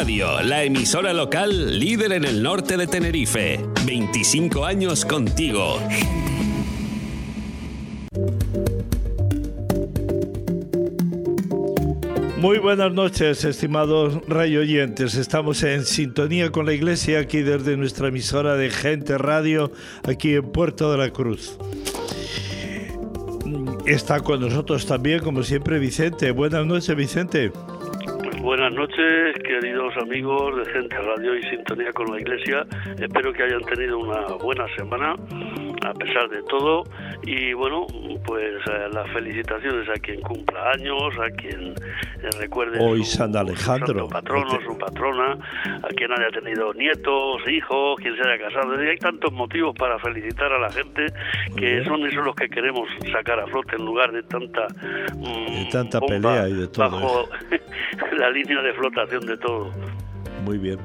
La emisora local líder en el norte de Tenerife. 25 años contigo. Muy buenas noches, estimados radio oyentes. Estamos en sintonía con la iglesia aquí desde nuestra emisora de Gente Radio, aquí en Puerto de la Cruz. Está con nosotros también, como siempre, Vicente. Buenas noches, Vicente. Buenas noches, queridos amigos de Gente Radio y Sintonía con la Iglesia. Espero que hayan tenido una buena semana, a pesar de todo. Y bueno, pues eh, las felicitaciones a quien cumpla años, a quien eh, recuerde Hoy San Alejandro, su patrono, su patrona, a quien haya tenido nietos, hijos, quien se haya casado. Y hay tantos motivos para felicitar a la gente que son esos los que queremos sacar a flote en lugar de tanta, mm, tanta pelea y de todo. Bajo la línea de flotación de todo. Muy bien.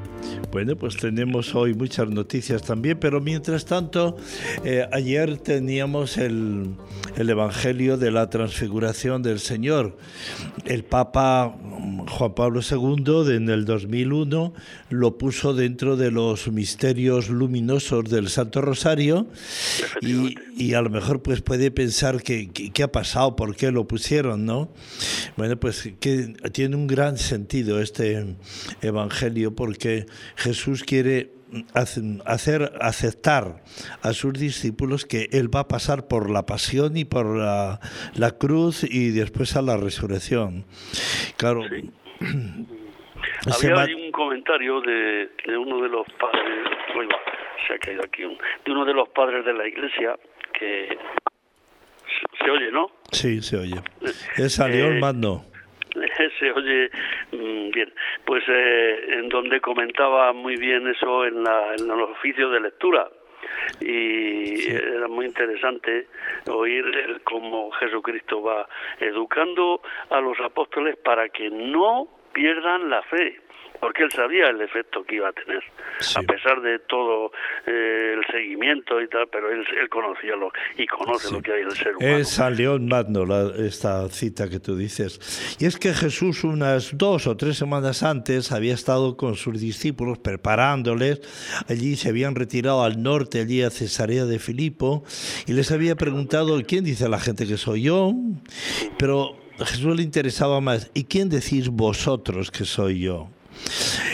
Bueno, pues tenemos hoy muchas noticias también, pero mientras tanto, eh, ayer teníamos el, el, Evangelio de la Transfiguración del Señor. El Papa Juan Pablo II en el 2001 lo puso dentro de los misterios luminosos del Santo Rosario y, y a lo mejor pues puede pensar que, qué ha pasado, por qué lo pusieron, ¿no? Bueno, pues que tiene un gran sentido este Evangelio porque Jesús quiere hacer aceptar a sus discípulos que él va a pasar por la pasión y por la, cruz y después a la resurrección. Claro. Había un comentario de, uno de los padres, se ha caído aquí, de uno de los padres de la iglesia que se, oye, ¿no? Sí, se oye. Es salió el mando se oye mm, bien. Pues eh, en donde comentaba muy bien eso en, la, en los oficios de lectura y era muy interesante oír cómo Jesucristo va educando a los apóstoles para que no pierdan la fe porque él sabía el efecto que iba a tener, a pesar de todo eh, el seguimiento y tal, pero él, conocía lo y conoce lo que hay en el ser humano. Es a León Magno esta cita que tú dices. Y es que Jesús unas dos o tres semanas antes había estado con sus discípulos preparándoles, allí se habían retirado al norte, allí a Cesarea de Filipo, y les había preguntado, ¿quién dice la gente que soy yo? Pero Jesús le interesaba más, ¿y quién decís vosotros que soy yo?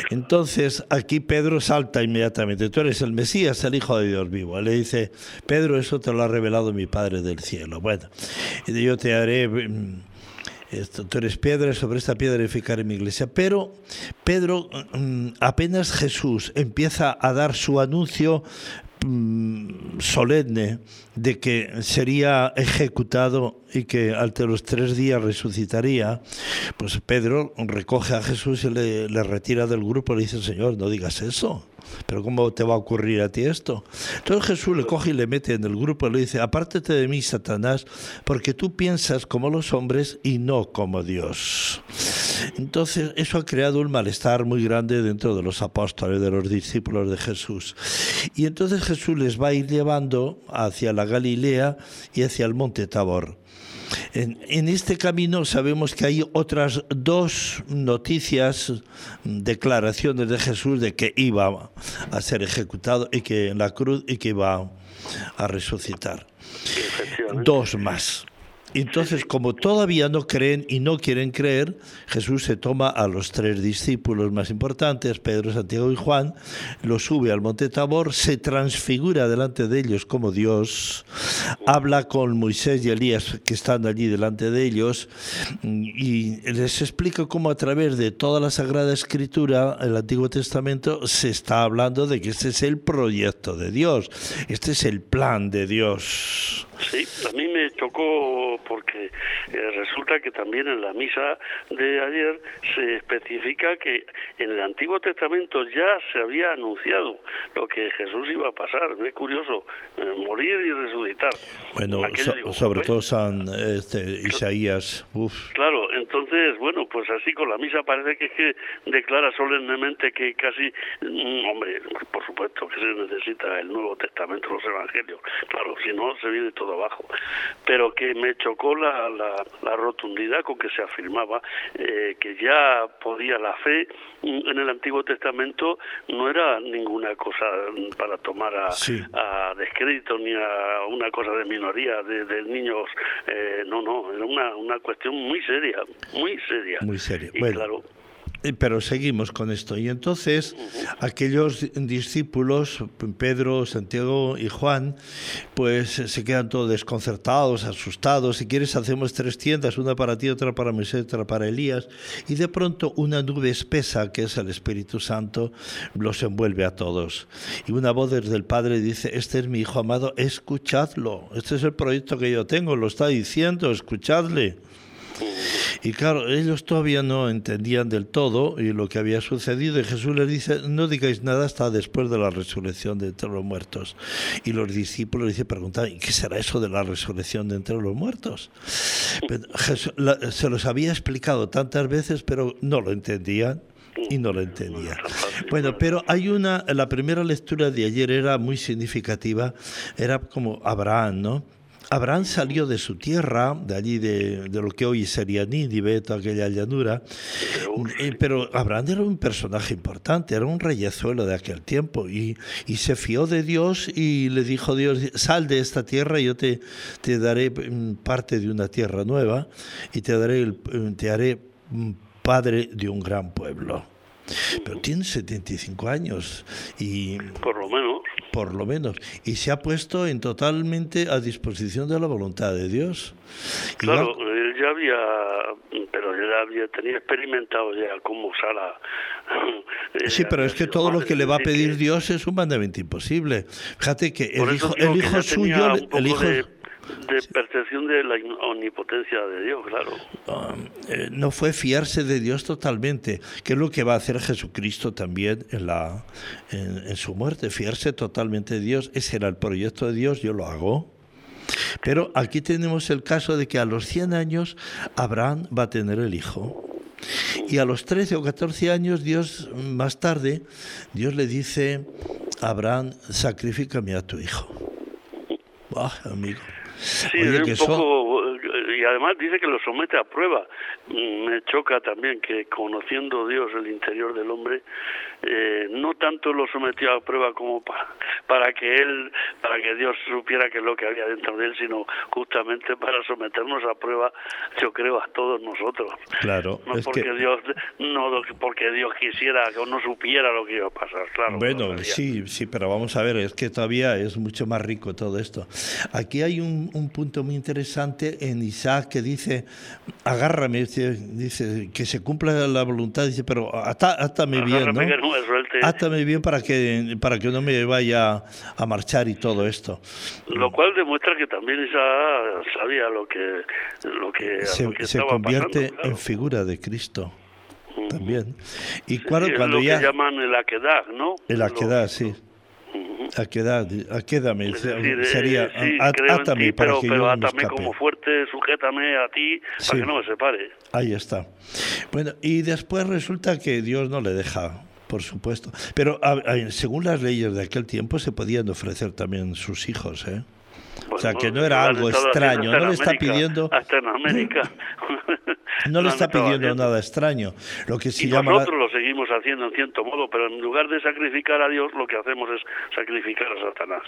Entonces aquí Pedro salta inmediatamente, tú eres el Mesías, el Hijo de Dios vivo. Le dice, Pedro, eso te lo ha revelado mi Padre del cielo. Bueno, yo te haré... Mm, esto, tú eres piedra, sobre esta piedra edificaré mi iglesia. Pero Pedro, mm, apenas Jesús empieza a dar su anuncio, Mm, solemne de que sería ejecutado y que ante los tres días resucitaría, pues Pedro recoge a Jesús y le, le retira del grupo y le dice, Señor, no digas eso. Pero ¿cómo te va a ocurrir a ti esto? Entonces Jesús le coge y le mete en el grupo y le dice, apártate de mí, Satanás, porque tú piensas como los hombres y no como Dios. Entonces eso ha creado un malestar muy grande dentro de los apóstoles, de los discípulos de Jesús. Y entonces Jesús les va a ir llevando hacia la Galilea y hacia el monte Tabor. En, este camino sabemos que hay otras dos noticias, declaraciones de Jesús de que iba a ser ejecutado y que en la cruz y que iba a resucitar. Dos más. Entonces, como todavía no creen y no quieren creer, Jesús se toma a los tres discípulos más importantes, Pedro, Santiago y Juan, los sube al monte Tabor, se transfigura delante de ellos como Dios, habla con Moisés y Elías que están allí delante de ellos y les explica cómo a través de toda la Sagrada Escritura, el Antiguo Testamento, se está hablando de que este es el proyecto de Dios, este es el plan de Dios. Sí, a mí me tocó porque eh, resulta que también en la misa de ayer se especifica que en el Antiguo Testamento ya se había anunciado lo que Jesús iba a pasar. Es curioso, eh, morir y resucitar. Bueno, sobre todo San este, Isaías. Claro, entonces, bueno, pues así con la misa parece que, es que declara solemnemente que casi, mm, hombre, por supuesto que se necesita el Nuevo Testamento, los Evangelios. Claro, si no, se viene todo todo abajo. Pero que me chocó la, la, rotundidad con que se afirmaba eh, que ya podía la fe en el Antiguo Testamento no era ninguna cosa para tomar a, descrédito ni a una cosa de minoría de, niños. Eh, no, no, era una, una cuestión muy seria, muy seria. Muy seria. Y claro, pero seguimos con esto. Y entonces aquellos discípulos, Pedro, Santiago y Juan, pues se quedan todos desconcertados, asustados. Si quieres hacemos tres tiendas, una para ti, otra para Moisés, otra para Elías. Y de pronto una nube espesa, que es el Espíritu Santo, los envuelve a todos. Y una voz desde el Padre dice, este es mi Hijo amado, escuchadlo. Este es el proyecto que yo tengo, lo está diciendo, escuchadle. Y claro, ellos todavía no entendían del todo y lo que había sucedido. Y Jesús les dice, no digáis nada hasta después de la resurrección de entre los muertos. Y los discípulos dice, preguntan, ¿y qué será eso de la resurrección de entre los muertos? se los había explicado tantas veces, pero no lo entendían y no lo entendían. Bueno, pero hay una, la primera lectura de ayer era muy significativa, era como Abraham, ¿no? Abraham salió de su tierra, de allí de, lo que hoy sería Nínive, toda aquella llanura, eh, pero Abraham era un personaje importante, era un reyezuelo de aquel tiempo y, se fió de Dios y le dijo Dios, sal de esta tierra y yo te, te daré mm, parte de una tierra nueva y te, daré mm, te haré mm, padre de un gran pueblo. Pero tiene 75 años y... Por lo menos por lo menos, y se ha puesto en totalmente a disposición de la voluntad de Dios. Claro, él ya había, pero ya había, tenía experimentado ya cómo sala. Sí, pero es que todo lo que le va a pedir Dios es un mandamiento imposible. Fíjate que el hijo, el hijo suyo, el hijo de percepción de la omnipotencia de Dios, claro. Um, eh, no fue fiarse de Dios totalmente, que es lo que va a hacer Jesucristo también en, la, en, su muerte, fiarse totalmente de Dios. Ese era el proyecto de Dios, yo lo hago. Pero aquí tenemos el caso de que a los 100 años Abraham va a tener el hijo. Y a los 13 o 14 años, Dios, más tarde, Dios le dice Abraham, sacrifícame a tu hijo. Ah, amigo. Sí, un poco, y además dice que lo somete a prueba. Me choca también que conociendo Dios el interior del hombre, eh, no tanto lo sometió a prueba como para, para que él, para que Dios supiera qué es lo que había dentro de él, sino justamente para someternos a prueba, yo creo, a todos nosotros. Claro. No porque Dios, no porque Dios quisiera o no supiera lo que iba a pasar, claro. Bueno, sí, sí, pero vamos a ver, es que todavía es mucho más rico todo esto. Aquí hay un, un punto muy interesante en Isaac que dice, agárrame, dice, que se cumpla la voluntad, dice, pero átame bien, ¿no? Átame bien para que, para que no me vaya a marchar y todo esto. Lo cual demuestra que también Isaac sabía lo que, lo que, se, convierte en figura de Cristo también. Y cuando, es cuando lo ya... que llaman el aquedad, ¿no? El aquedad, sí. Aquedad, aquédame, sería átame para pero, que pero yo átame como fuerte, sujétame a ti para que no me separe. Ahí está. Bueno, y después resulta que Dios no le deja por supuesto. Pero según las leyes de aquel tiempo se podían ofrecer también sus hijos, ¿eh? O sea, que no era algo extraño, no le está pidiendo... Hasta en América. No le está pidiendo nada extraño. Lo que se y llama nosotros lo seguimos haciendo en cierto modo, pero en lugar de sacrificar a Dios, lo que hacemos es sacrificar a Satanás.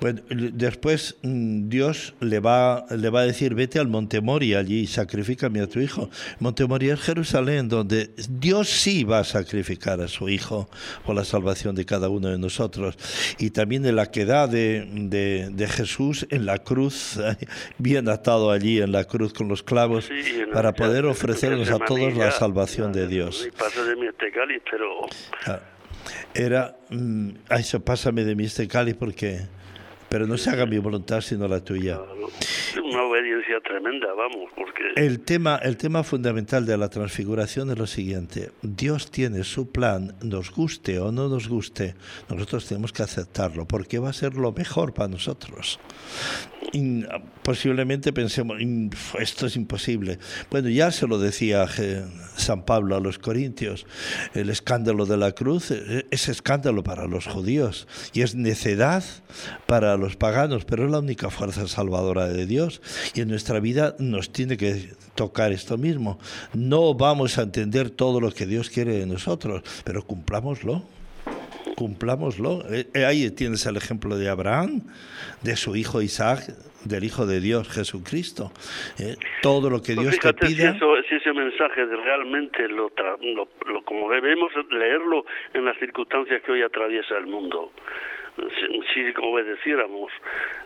Bueno, después mm, Dios le va, le va a decir, vete al Monte Moria allí y sacrifícame a tu hijo. Monte Moria es Jerusalén, donde Dios sí va a sacrificar a su hijo por la salvación de cada uno de nosotros. Y también en la queda de, de, Jesús en la cruz, bien atado allí en la cruz con los clavos, para poder ofrecernos a todos la salvación de Dios. de. Ah era... Mm, ai, xa, pásame de mí este cáliz porque pero no se haga mi voluntad sino la tuya. Una obediencia tremenda, vamos, porque... El tema, el tema fundamental de la transfiguración es lo siguiente, Dios tiene su plan, nos guste o no nos guste, nosotros tenemos que aceptarlo, porque va a ser lo mejor para nosotros. posiblemente pensemos, esto es imposible. Bueno, ya se lo decía San Pablo a los Corintios. El escándalo de la cruz eh, es escándalo para los judíos y es necedad para los paganos, pero es la única fuerza salvadora de Dios. Y en nuestra vida nos tiene que tocar esto mismo. No vamos a entender todo lo que Dios quiere de nosotros, pero cumplámoslo cumplámoslo. Eh, eh, ahí tienes el ejemplo de Abraham, de su hijo Isaac, del Hijo de Dios, Jesucristo. Eh, todo lo que pues Dios te pida... Si, ese mensaje realmente lo, lo, como debemos leerlo en las circunstancias que hoy atraviesa el mundo, si, obedeciéramos,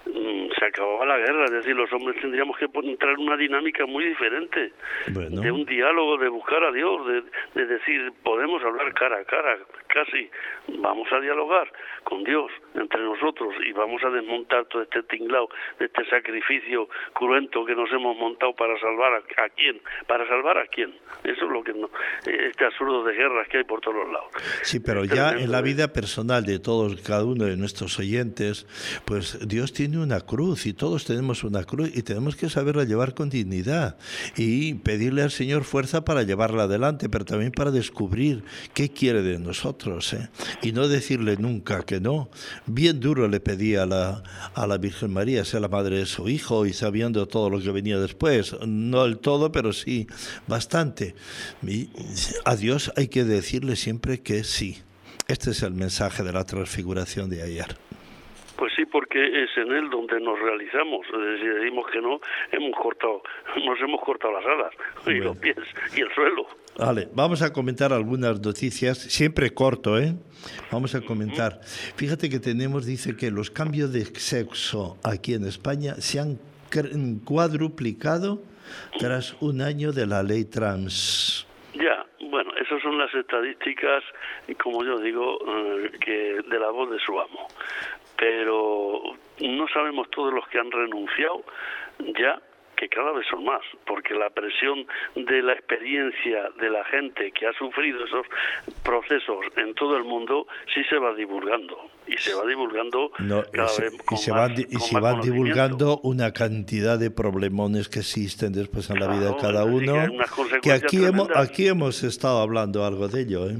mm, se acababa la guerra, es decir, los hombres tendríamos que entrar en una dinámica muy diferente, de un diálogo, de buscar a Dios, de, de decir, podemos hablar cara a cara, casi, vamos a dialogar con Dios entre nosotros y vamos a desmontar todo este tinglado, este sacrificio cruento que nos hemos montado para salvar a, quién, para salvar a quién. Eso es lo que no, este absurdo de guerras que hay por todos lados. Sí, pero ya en la vida personal de todos, cada uno de nuestros oyentes, pues Dios tiene una cruz y todos tenemos una cruz y tenemos que saberla llevar con dignidad y pedirle al Señor fuerza para llevarla adelante, pero también para descubrir qué quiere de nosotros ¿eh? y no decirle nunca que no. Bien duro le pedía a la, a la Virgen María ser la madre de su hijo y sabiendo todo lo que venía después. No el todo, pero sí bastante. Y a Dios hay que decirle siempre que sí. Este es el mensaje de la transfiguración de ayer. Pues sí, porque es en él donde nos realizamos. Si decimos que no, hemos cortado, nos hemos cortado las alas y los pies y el suelo. Vale, vamos a comentar algunas noticias, siempre corto, ¿eh? Vamos a comentar. Fíjate que tenemos, dice que los cambios de sexo aquí en España se han cuadruplicado tras un año de la ley trans. Ya, bueno, esas son las estadísticas, como yo digo, eh, que de la voz de su amo. Pero no sabemos todos los que han renunciado ya que cada vez son más, porque la presión de la experiencia de la gente que ha sufrido esos procesos en todo el mundo sí se va divulgando y se va divulgando cada vez y se van, y se van divulgando una cantidad de problemones que existen después en la vida de cada uno que, aquí hemos aquí hemos estado hablando algo de ello ¿eh?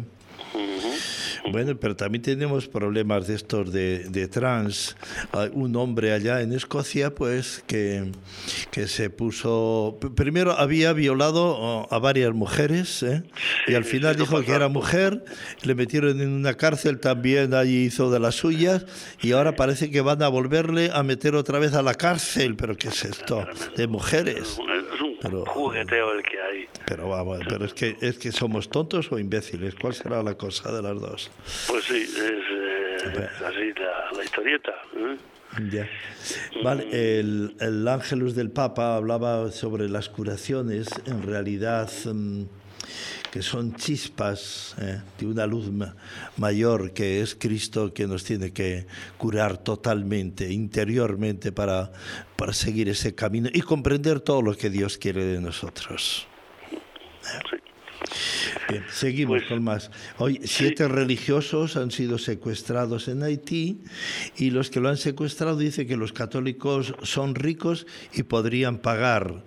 Bueno, pero también tenemos problemas de estos de, trans. Hay un hombre allá en Escocia, pues, que, que se puso. Primero había violado a varias mujeres, ¿eh? y al final dijo que era mujer, le metieron en una cárcel, también allí hizo de las suyas, y ahora parece que van a volverle a meter otra vez a la cárcel. ¿Pero qué es esto? De mujeres pero, jugueteo el que hay. Pero vamos, pero es que es que somos tontos o imbéciles. ¿Cuál será la cosa de las dos? Pues sí, es, eh, así la, historieta. ¿eh? Ya. Vale, el, el Ángelus del Papa hablaba sobre las curaciones. En realidad. Mm, que son chispas eh, de una luz mayor que es Cristo que nos tiene que curar totalmente, interiormente, para, para seguir ese camino y comprender todo lo que Dios quiere de nosotros. Bien, seguimos pues, con más. Hoy siete religiosos han sido secuestrados en Haití y los que lo han secuestrado dicen que los católicos son ricos y podrían pagar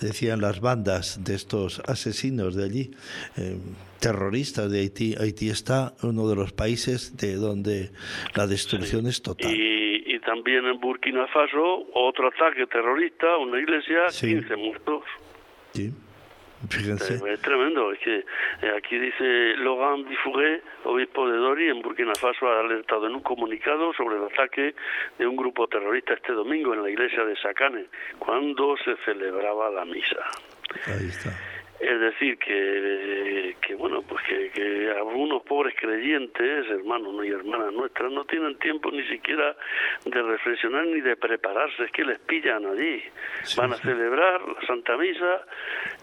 decían las bandas de estos asesinos de allí, eh, terroristas de Haití. Haití está uno de los países de donde la destrucción es total. Y, y, también en Burkina Faso, otro ataque terrorista, una iglesia, 15 muertos. Sí. Es tremendo, es que eh, aquí dice Logan Bifuré, obispo de Dori, en Burkina Faso, ha alertado en un comunicado sobre el ataque de un grupo terrorista este domingo en la iglesia de Sacane, cuando se celebraba la misa. Ahí está. Es decir, que, que bueno, pues que, algunos pobres creyentes, hermanos y hermanas nuestras, no tienen tiempo ni siquiera de reflexionar ni de prepararse, es que les pillan allí. Van a celebrar la Santa Misa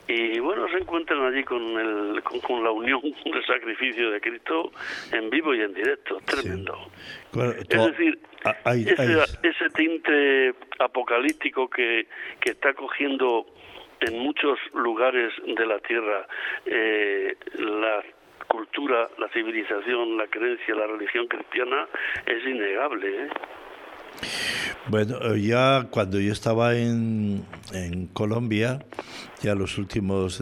y bueno, se encuentran allí con, el, con, la unión del sacrificio de Cristo en vivo y en directo, tremendo. es decir, ese, ese tinte apocalíptico que, que está cogiendo en muchos lugares de la Tierra eh, la cultura, la civilización, la creencia, la religión cristiana es innegable. ¿eh? Bueno, eh, ya cuando yo estaba en, en Colombia, ya los últimos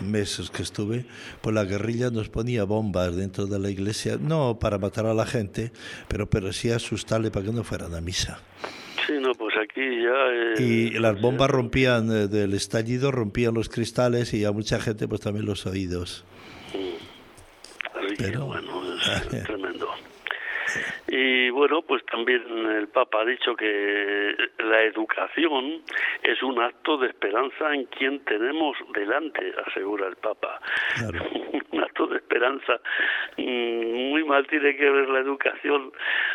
meses que estuve, pues la guerrilla nos ponía bombas dentro de la iglesia, no para matar a la gente, pero, pero sí asustarle para que no fueran a misa. Sí, no, pues aquí ya... y las bombas rompían, eh, del estallido rompían los cristales y a mucha gente pues también los oídos. Mm. pero, bueno, es tremendo. Y bueno, pues también el Papa ha dicho que la educación es un acto de esperanza en quien tenemos delante, asegura el Papa. un de esperanza. Mm, muy mal tiene que ver la educación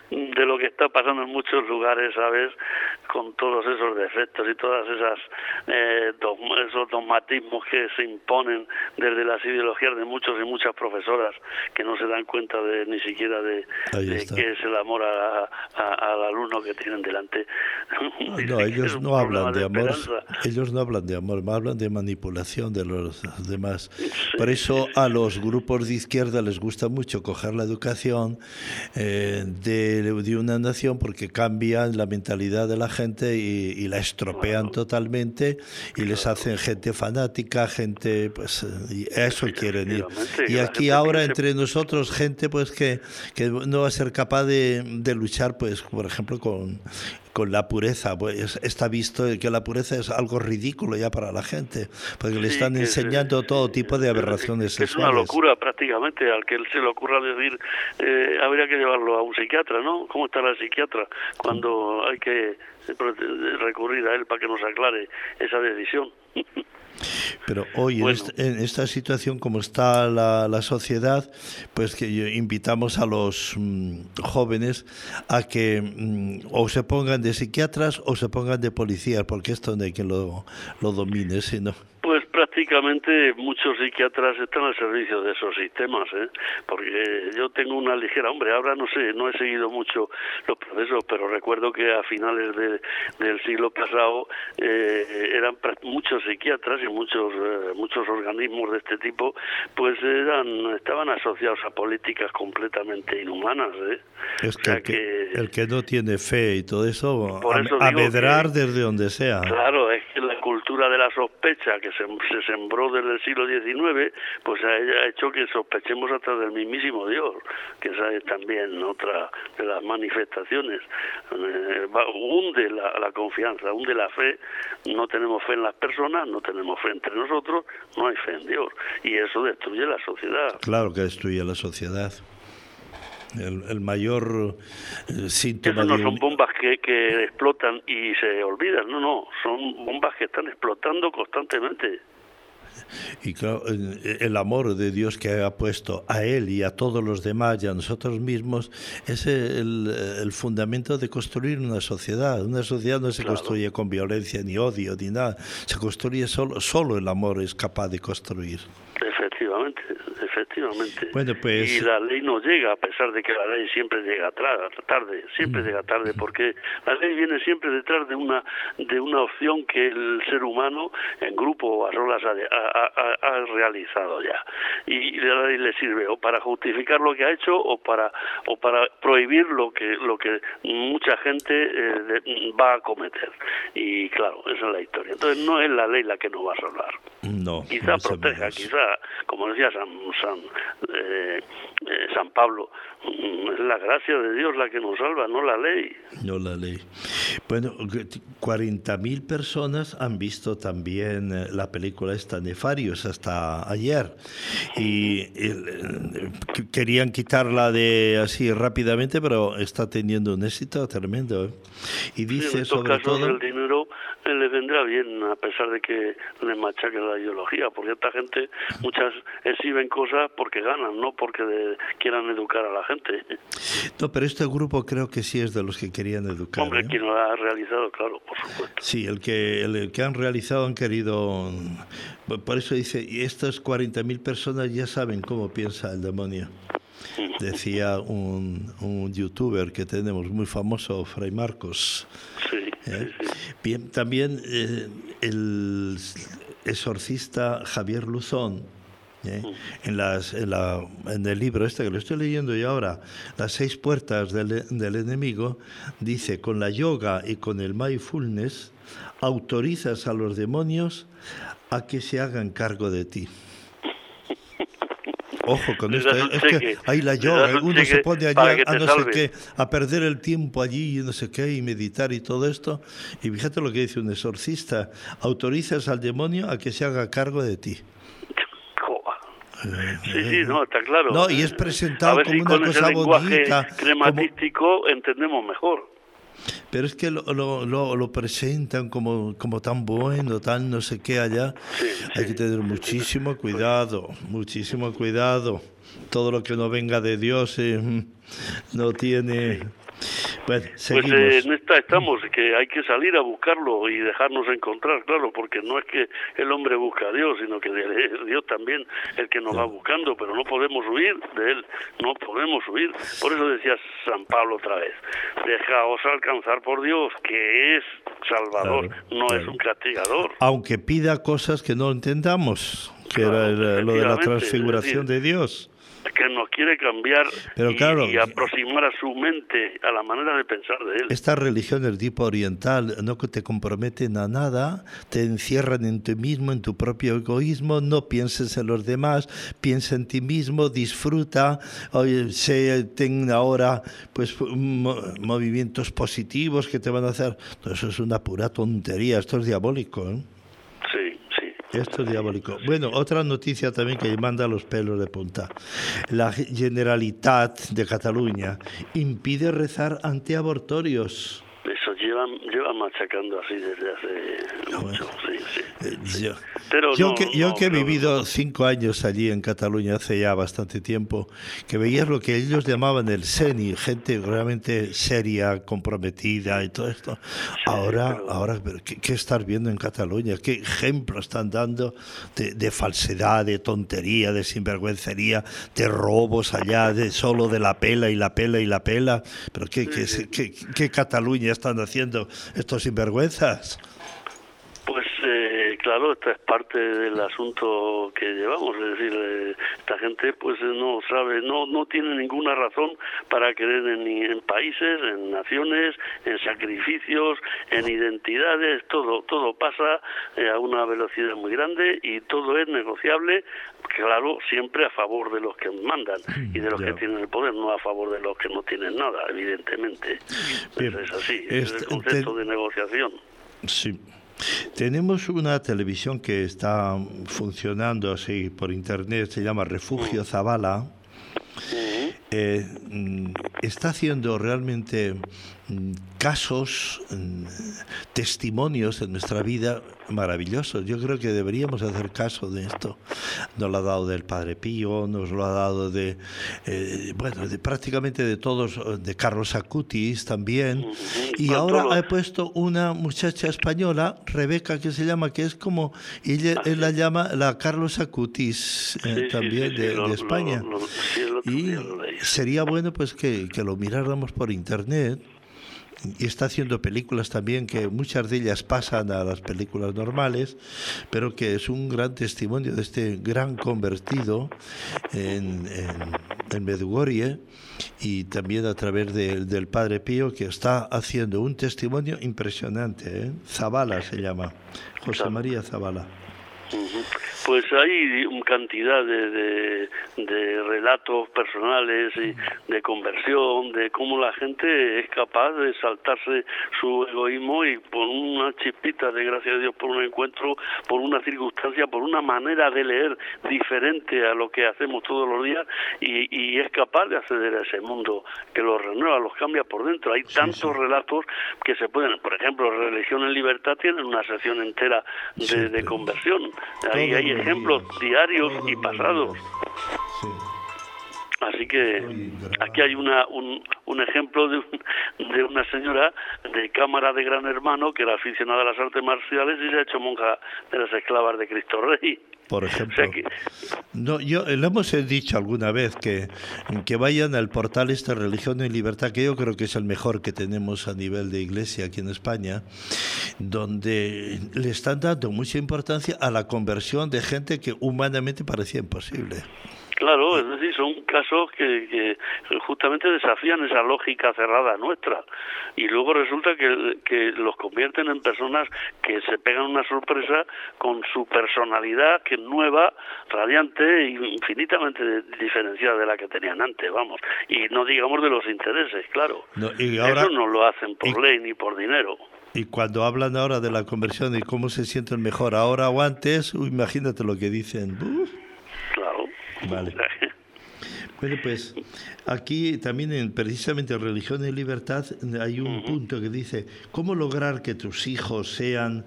de lo que está pasando en muchos lugares, ¿sabes? Con todos esos defectos y todas esas eh, esos dogmatismos que se imponen desde las ideologías de muchos y muchas profesoras que no se dan cuenta de ni siquiera de, de que es el amor al alumno que tienen delante. No, ellos no hablan de, amor, ellos no hablan de amor, hablan de manipulación de los demás. Por eso a los grupos de izquierda les gusta mucho coger la educación eh, de, de, una nación porque cambian la mentalidad de la gente y, la estropean totalmente y les hacen gente fanática, gente, pues eso quieren ir. Y aquí ahora entre nosotros gente pues que, que no va a ser capaz de de, luchar, pues, por ejemplo, con, con la pureza. Pues está visto que la pureza es algo ridículo ya para la gente, porque le están enseñando todo tipo de aberraciones sexuales. Es una locura prácticamente, al que se le ocurra decir, eh, habría que llevarlo a un psiquiatra, ¿no? ¿Cómo está la psiquiatra cuando hay que recurrir a él para que nos aclare esa decisión? Pero hoy en, esta situación como está la, sociedad, pues que invitamos a los mm, jóvenes a que mm, o se pongan de psiquiatras o se pongan de policías, porque esto no hay quien lo, lo domine, sino pues prácticamente muchos psiquiatras están al servicio de esos sistemas, ¿eh? porque yo tengo una ligera, hombre, ahora no sé, no he seguido mucho los procesos, pero recuerdo que a finales del siglo pasado eh, eran muchos psiquiatras y muchos eh, muchos organismos de este tipo, pues eran estaban asociados a políticas completamente inhumanas. ¿eh? Es que, el que, no tiene fe y todo eso, a, medrar desde donde sea. Claro, es que la cultura de la sospecha que se se, sembró desde el siglo XIX, pues ha, hecho que sospechemos hasta del mismísimo Dios, que esa es también otra de las manifestaciones. Eh, hunde la, la confianza, hunde la fe, no tenemos fe en las personas, no tenemos fe entre nosotros, no hay fe en Dios. Y eso destruye la sociedad. Claro que destruye la sociedad. El, mayor eh, síntoma. no son bombas que, que explotan y se olvidan, no, no, son bombas que están explotando constantemente. Y claro, el amor de Dios que ha puesto a Él y a todos los demás y a nosotros mismos es el, el fundamento de construir una sociedad. Una sociedad no se construye con violencia ni odio ni nada, se construye solo, solo el amor es capaz de construir. Efectivamente. Bueno, pues... Y la ley no llega, a pesar de que la ley siempre llega tarde, siempre llega tarde, porque la ley viene siempre detrás de una de una opción que el ser humano, en grupo o a solas, ha, realizado ya. Y la ley le sirve o para justificar lo que ha hecho o para o para prohibir lo que lo que mucha gente eh, va a cometer. Y claro, esa es la historia. Entonces no es la ley la que nos va a salvar. No. Quizá proteja, quizá como decía San, San, eh, eh, San Pablo, mm, es la gracia de Dios la que nos salva, no la ley. No la ley. Bueno, 40.000 personas han visto también eh, la película esta Nefarios hasta ayer y querían quitarla de así rápidamente, pero está teniendo un éxito tremendo. Y dice sobre todo... El dinero le vendrá bien a pesar de que le machaquen la ideología, porque esta gente muchas exhiben cosas porque ganan, no porque quieran educar a la gente. No, pero este grupo creo que sí es de los que querían educar. Hombre, ¿eh? quien lo ha realizado, claro, por supuesto. Sí, el que, el que han realizado han querido... Por eso dice, y estas 40.000 personas ya saben cómo piensa el demonio decía un, un, youtuber que tenemos muy famoso, Fray Marcos. Sí, ¿Eh? Bien, también eh, el exorcista Javier Luzón ¿eh? En, las, en, la, en, el libro este que lo estoy leyendo yo ahora, Las seis puertas del, del enemigo, dice, con la yoga y con el mindfulness, autorizas a los demonios a que se hagan cargo de ti. Ojo con esto, ¿eh? es que ahí la yoga, uno se pone allí a, no sé qué, a perder el tiempo allí y no sé qué, y meditar y todo esto. Y fíjate lo que dice un exorcista, autorizas al demonio a que se haga cargo de ti. Sí, sí, no, está claro. No, y es presentado como una cosa bonita. crematístico entendemos mejor. Pero es que lo, lo, lo, presentan como, como tan bueno, tan no sé qué allá. Hay que tener muchísimo cuidado, muchísimo cuidado. Todo lo que no venga de Dios eh, no tiene pues eh, en esta estamos, que hay que salir a buscarlo y dejarnos encontrar, claro, porque no es que el hombre busca a Dios, sino que es Dios también el que nos va buscando, pero no podemos huir de Él, no podemos huir. Por eso decía San Pablo otra vez, dejaos alcanzar por Dios, que es Salvador, no es un castigador. Aunque pida cosas que no entendamos, que era lo de la transfiguración de Dios que nos quiere cambiar y, aproximar a su mente a la manera de pensar de él. Esta religión del tipo oriental no te comprometen a nada, te encierran en ti mismo, en tu propio egoísmo, no pienses en los demás, piensa en ti mismo, disfruta, oye, se ten ahora pues movimientos positivos que te van a hacer. eso es una pura tontería, esto es diabólico. ¿eh? Esto es diabólico. Bueno, otra noticia también que manda los pelos de punta. La Generalitat de Cataluña impide rezar ante abortorios. Eso llevan, llevan machacando así desde hace mucho, sí, sí. Eh, yo, que, yo que he vivido cinco años allí en Cataluña hace ya bastante tiempo, que veías lo que ellos llamaban el SENI, gente realmente seria, comprometida y todo esto. ahora, ahora ¿qué, ¿qué, estás viendo en Cataluña? ¿Qué ejemplo están dando de, de, falsedad, de tontería, de sinvergüencería, de robos allá, de solo de la pela y la pela y la pela? ¿Pero qué, qué, qué, qué Cataluña están haciendo estos sinvergüenzas? Eh, claro, esta es parte del asunto que llevamos, es decir, eh, esta gente pues no sabe, no no tiene ninguna razón para creer en, en países, en naciones, en sacrificios, en identidades, todo todo pasa eh, a una velocidad muy grande y todo es negociable, claro, siempre a favor de los que mandan y de los que tienen el poder, no a favor de los que no tienen nada, evidentemente. es así, es el este, concepto de negociación. Sí. Tenemos una televisión que está funcionando así por internet, se llama Refugio Zavala. Eh, mm, está haciendo realmente mm, casos, mm, testimonios de nuestra vida maravillosos. Yo creo que deberíamos hacer caso de esto. Nos lo ha dado del Padre Pío, nos lo ha dado de, eh, bueno, de prácticamente de todos, de Carlos Acutis también. Y ahora ha puesto una muchacha española, Rebeca, que se llama, que es como, ella ah, él la llama la Carlos Acutis eh, también de, España. Y sería bueno pues que, que lo miráramos por internet y está haciendo películas también que muchas de ellas pasan a las películas normales, pero que es un gran testimonio de este gran convertido en, en, Medjugorje y también a través del Padre Pío que está haciendo un testimonio impresionante. ¿eh? Zabala se llama, José María Zabala. Pues hay cantidad de, de, relatos personales y de conversión, de cómo la gente es capaz de saltarse su egoísmo y por una chispita de gracia de Dios, por un encuentro, por una circunstancia, por una manera de leer diferente a lo que hacemos todos los días y, y es capaz de acceder a ese mundo que los renueva, los cambia por dentro. Hay tantos relatos que se pueden, por ejemplo, Religión en Libertad tiene una sección entera de, de conversión. Ahí hay ejemplos diarios y pasados. Así que aquí hay una, un, un ejemplo de, de una señora de cámara de Gran Hermano que era aficionada a las artes marciales y se ha hecho monja de las esclavas de Cristo Rey por ejemplo. No, yo le hemos dicho alguna vez que, que vayan al portal esta Religión y Libertad, que yo creo que es el mejor que tenemos a nivel de iglesia aquí en España, donde le están dando mucha importancia a la conversión de gente que humanamente parecía imposible. Claro, es decir, son casos que, justamente desafían esa lógica cerrada nuestra y luego resulta que, que los convierten en personas que se pegan una sorpresa con su personalidad que es nueva, radiante e infinitamente diferenciada de la que tenían antes, vamos. Y no digamos de los intereses, claro. Eso no lo hacen por ley ni por dinero. Y cuando hablan ahora de la conversión y cómo se sienten mejor ahora o antes, imagínate lo que dicen. Vale. Bueno, pues aquí también en, precisamente en Religión y Libertad hay un punto que dice, ¿cómo lograr que tus hijos sean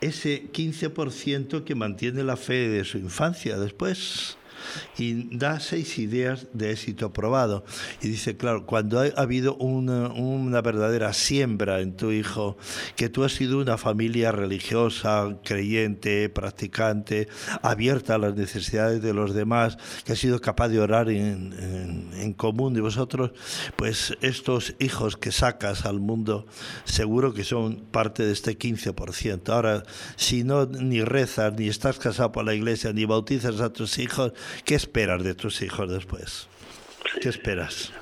ese 15% que mantiene la fe de su infancia después? Y da seis ideas de éxito probado. Y dice, claro, cuando ha, habido una, una, verdadera siembra en tu hijo, que tú has sido una familia religiosa, creyente, practicante, abierta a las necesidades de los demás, que has sido capaz de orar en, en, en común de vosotros, pues estos hijos que sacas al mundo, seguro que son parte de este 15%. Ahora, si no ni rezas, ni estás casado por la iglesia, ni bautizas a tus hijos, ¿Qué esperas de tus hijos después? ¿Qué esperas?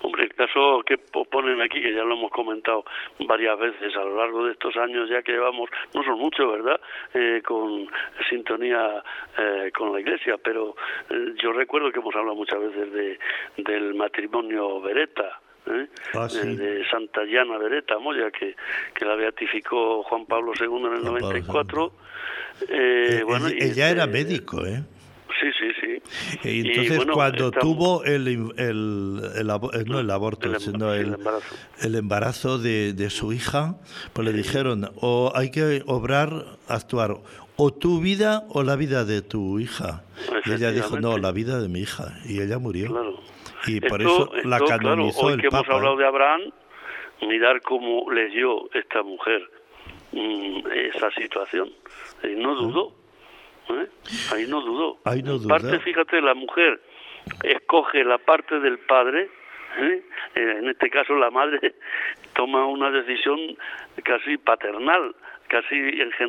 Hombre, el caso que ponen aquí, que ya lo hemos comentado varias veces a lo largo de estos años ya que llevamos, no son muchos, ¿verdad?, eh, con sintonía eh, con la Iglesia, pero eh, yo recuerdo que hemos hablado muchas veces de, del matrimonio Beretta, ah, de Santa Llana Beretta Moya, que, que la beatificó Juan Pablo II en el 94. bueno, ella era médico, ¿eh? Sí, sí, sí. Y entonces cuando tuvo el, el, el, no el aborto, el, sino el, embarazo, el embarazo de, de, su hija, pues le dijeron, o hay que obrar, actuar, o tu vida o la vida de tu hija. Y ella dijo, no, la vida de mi hija. Y ella murió. Claro. Y por eso la canonizó claro, hoy el que Papa. hemos hablado de Abraham, mirar cómo leyó esta mujer mmm, esa situación. Y no dudó. ¿Eh? Ahí no dudó. Ahí no dudó. Parte, fíjate, la mujer escoge la parte del padre, ¿eh? en este caso la madre toma una decisión casi paternal, casi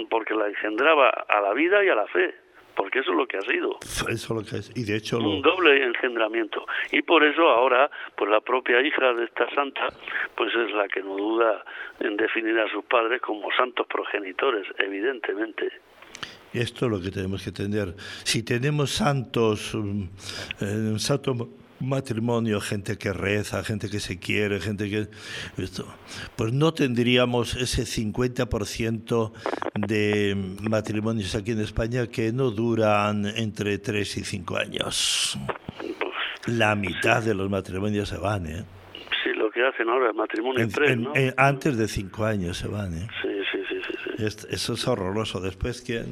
porque la engendraba a la vida y a la fe porque eso es lo que ha sido. Eso lo que es. Y de hecho un doble engendramiento. Y por eso ahora, pues la propia hija de esta santa, pues es la que no duda en definir a sus padres como santos progenitores, evidentemente. Esto es lo que tenemos que entender. Si tenemos santos, un santo matrimonio, gente que reza, gente que se quiere, gente que... Esto, pues no tendríamos ese 50% de matrimonios aquí en España que no duran entre 3 y 5 años. La mitad de los matrimonios se van, ¿eh? Sí, lo que hacen ahora es matrimonio en, tres, ¿no? En, antes de 5 años se van, ¿eh? Sí. Es, eso es horroroso. Después, ¿quién...?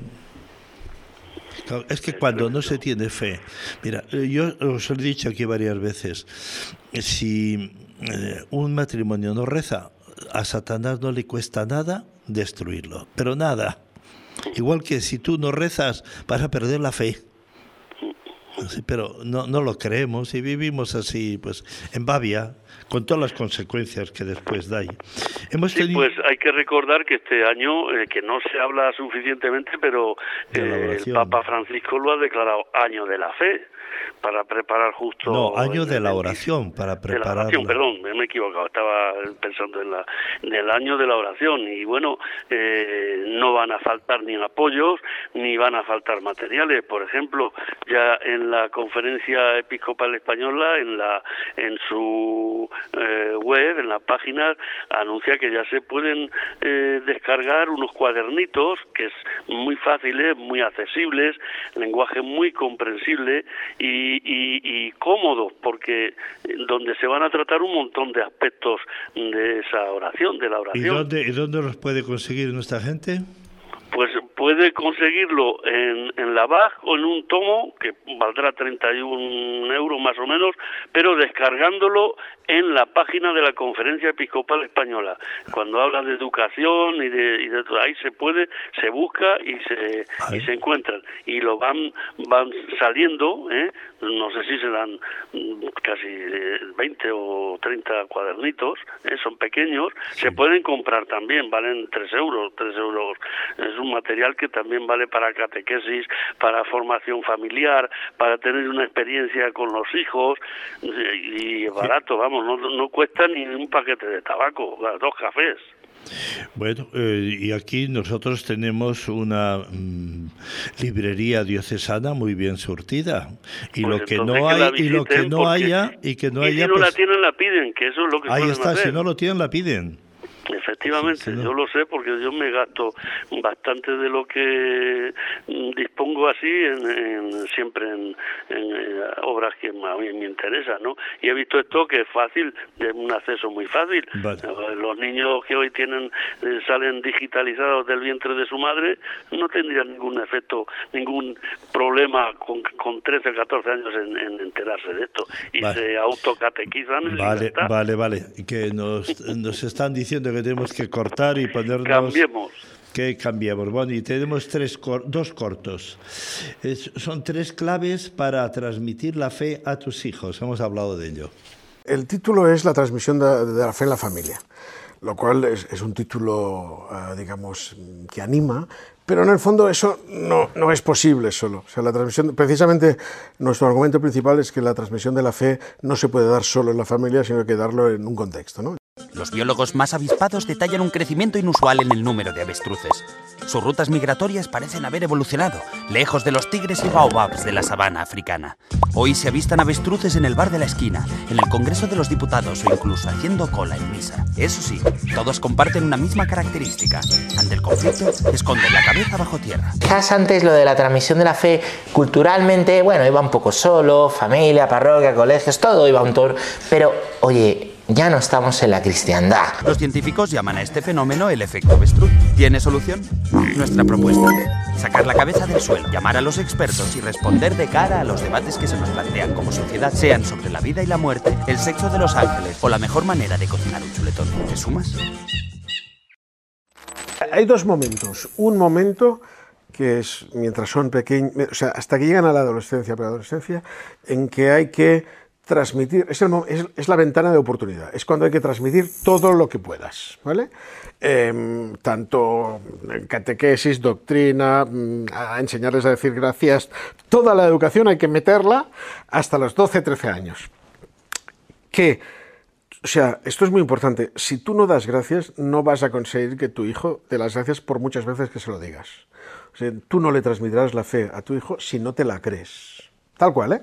Es que cuando no se tiene fe, mira, yo os he dicho aquí varias veces, si eh, un matrimonio no reza, a Satanás no le cuesta nada destruirlo, pero nada. Igual que si tú no rezas, vas a perder la fe. Sí, pero no, no lo creemos. Y vivimos así, pues, en Babia, con todas las consecuencias que después da. Hemos sí, pues hay que recordar que este año, eh, que no se habla suficientemente, pero eh, el Papa Francisco lo ha declarado año de la fe para preparar justo... No, año de la oración, para preparar... De la oración, perdón, me he equivocado, estaba pensando en, la, en el año de la oración y bueno, eh, no van a faltar ni apoyos ni van a faltar materiales. Por ejemplo, ya en la conferencia episcopal española, en, la, en su eh, web, en la página, anuncia que ya se pueden eh, descargar unos cuadernitos que es muy fáciles, muy accesibles, lenguaje muy comprensible y, y, y cómodo, porque donde se van a tratar un montón de aspectos de esa oración, de la oración. ¿Y dónde, y dónde los puede conseguir nuestra gente? Pues puede conseguirlo en, en la BAG o en un tomo que valdrá 31 euros más o menos, pero descargándolo en la página de la Conferencia Episcopal Española. Cuando habla de educación y de, y de ahí se puede, se busca y se, y se encuentran. Y lo van, van saliendo, ¿eh? No sé si serán mm, casi 20 o 30 cuadernitos, ¿eh? son pequeños, se pueden comprar también, valen 3 euros, 3 euros. Es un material que también vale para catequesis, para formación familiar, para tener una experiencia con los hijos, y barato, vamos no, cuesta ni un paquete de tabaco, dos cafés. Bueno, eh, y aquí nosotros tenemos una mm, librería diocesana muy bien surtida y pues lo que no hay y lo que no haya y que no haya si no la pues tienen la piden, que eso es lo que ahí está, si no lo tienen la piden. Efectivamente, yo lo sé porque yo me gasto bastante de lo que dispongo así en, siempre en, obras que a mí me interesan, ¿no? Y he visto esto que es fácil, de un acceso muy fácil. Los niños que hoy tienen eh, salen digitalizados del vientre de su madre no tendrían ningún efecto, ningún problema con, con 13 o 14 años en, enterarse de esto y se autocatequizan. Vale, vale, vale. Que nos, nos están diciendo que tenemos que cortar y ponernos... Cambiemos. Que cambiemos. Bueno, y tenemos tres dos cortos. son tres claves para transmitir la fe a tus hijos. Hemos hablado de ello. El título es La transmisión de, la fe en la familia, lo cual es, un título, eh, digamos, que anima, pero en el fondo eso no, no, es posible solo. O sea, la transmisión, precisamente nuestro argumento principal es que la transmisión de la fe no se puede dar solo en la familia, sino que darlo en un contexto. ¿no? Los biólogos más avispados detallan un crecimiento inusual en el número de avestruces. Sus rutas migratorias parecen haber evolucionado, lejos de los tigres y baobabs de la sabana africana. Hoy se avistan avestruces en el bar de la esquina, en el Congreso de los Diputados o incluso haciendo cola en misa. Eso sí, todos comparten una misma característica. Ante el conflicto, esconden la cabeza bajo tierra. Quizás antes lo de la transmisión de la fe, culturalmente, bueno, iba un poco solo, familia, parroquia, colegios, todo iba un tour. Pero, oye, ya no estamos en la cristiandad. Los científicos llaman a este fenómeno el efecto avestruz. ¿Tiene solución? Nuestra propuesta. Sacar la cabeza del suelo, llamar a los expertos y responder de cara a los debates que se nos plantean como sociedad, sean sobre la vida y la muerte, el sexo de los ángeles o la mejor manera de cocinar un chuletón. ¿Te sumas? Hay dos momentos. Un momento que es mientras son pequeños, o sea, hasta que llegan a la adolescencia, preadolescencia, en que hay que transmitir, es, es, la ventana de oportunidad, es cuando hay que transmitir todo lo que puedas, ¿vale? Em, tanto catequesis, doctrina, mm, enseñarles a decir gracias, toda la educación hay que meterla hasta los 12, 13 años. Que, o sea, esto es muy importante, si tú no das gracias, no vas a conseguir que tu hijo te las gracias por muchas veces que se lo digas. O sea, tú no le transmitirás la fe a tu hijo si no te la crees. Tal cual, ¿eh?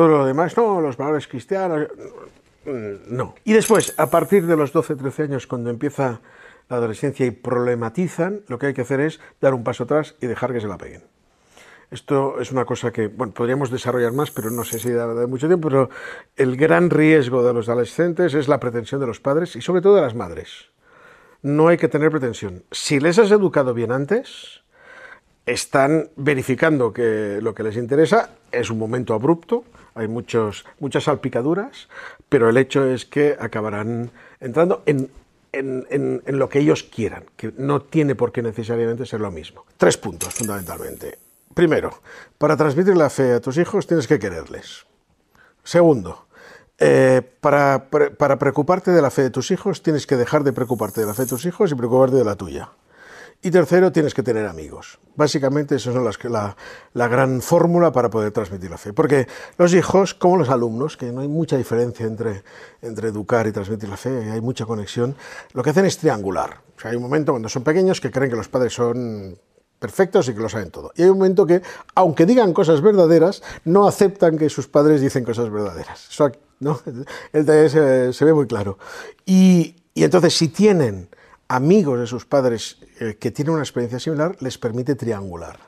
Todo lo demás, no, los valores cristianos, mm, no. Y después, a partir de los 12, 13 años, cuando empieza la adolescencia y problematizan, lo que hay que hacer es dar un paso atrás y dejar que se la peguen. Esto es una cosa que, bueno, podríamos desarrollar más, pero no sé si da, mucho tiempo, pero el gran riesgo de los adolescentes es la pretensión de los padres y sobre todo de las madres. No hay que tener pretensión. Si les has educado bien antes, están verificando que lo que les interesa es un momento abrupto, hay muchos, muchas salpicaduras, pero el hecho es que acabarán entrando en, en, lo que ellos quieran, que no tiene por qué necesariamente ser lo mismo. Tres puntos, fundamentalmente. Primero, para transmitir la fe a tus hijos tienes que quererles. Segundo, eh, para, para preocuparte de la fe de tus hijos tienes que dejar de preocuparte de la fe de tus hijos y preocuparte de la tuya. Y tercero, tienes que tener amigos. Básicamente, esa es la, gran fórmula para poder transmitir la fe. Porque los hijos, como los alumnos, que no hay mucha diferencia entre, educar y transmitir la fe, hay mucha conexión, lo que hacen es triangular. O sea, hay un momento cuando son pequeños que creen que los padres son perfectos y que lo saben todo. Y hay un momento que, aunque digan cosas verdaderas, no aceptan que sus padres dicen cosas verdaderas. Eso ¿no? se, se ve muy claro. Y entonces, si tienen amigos de sus padres eh, que tienen una experiencia similar les permite triangular.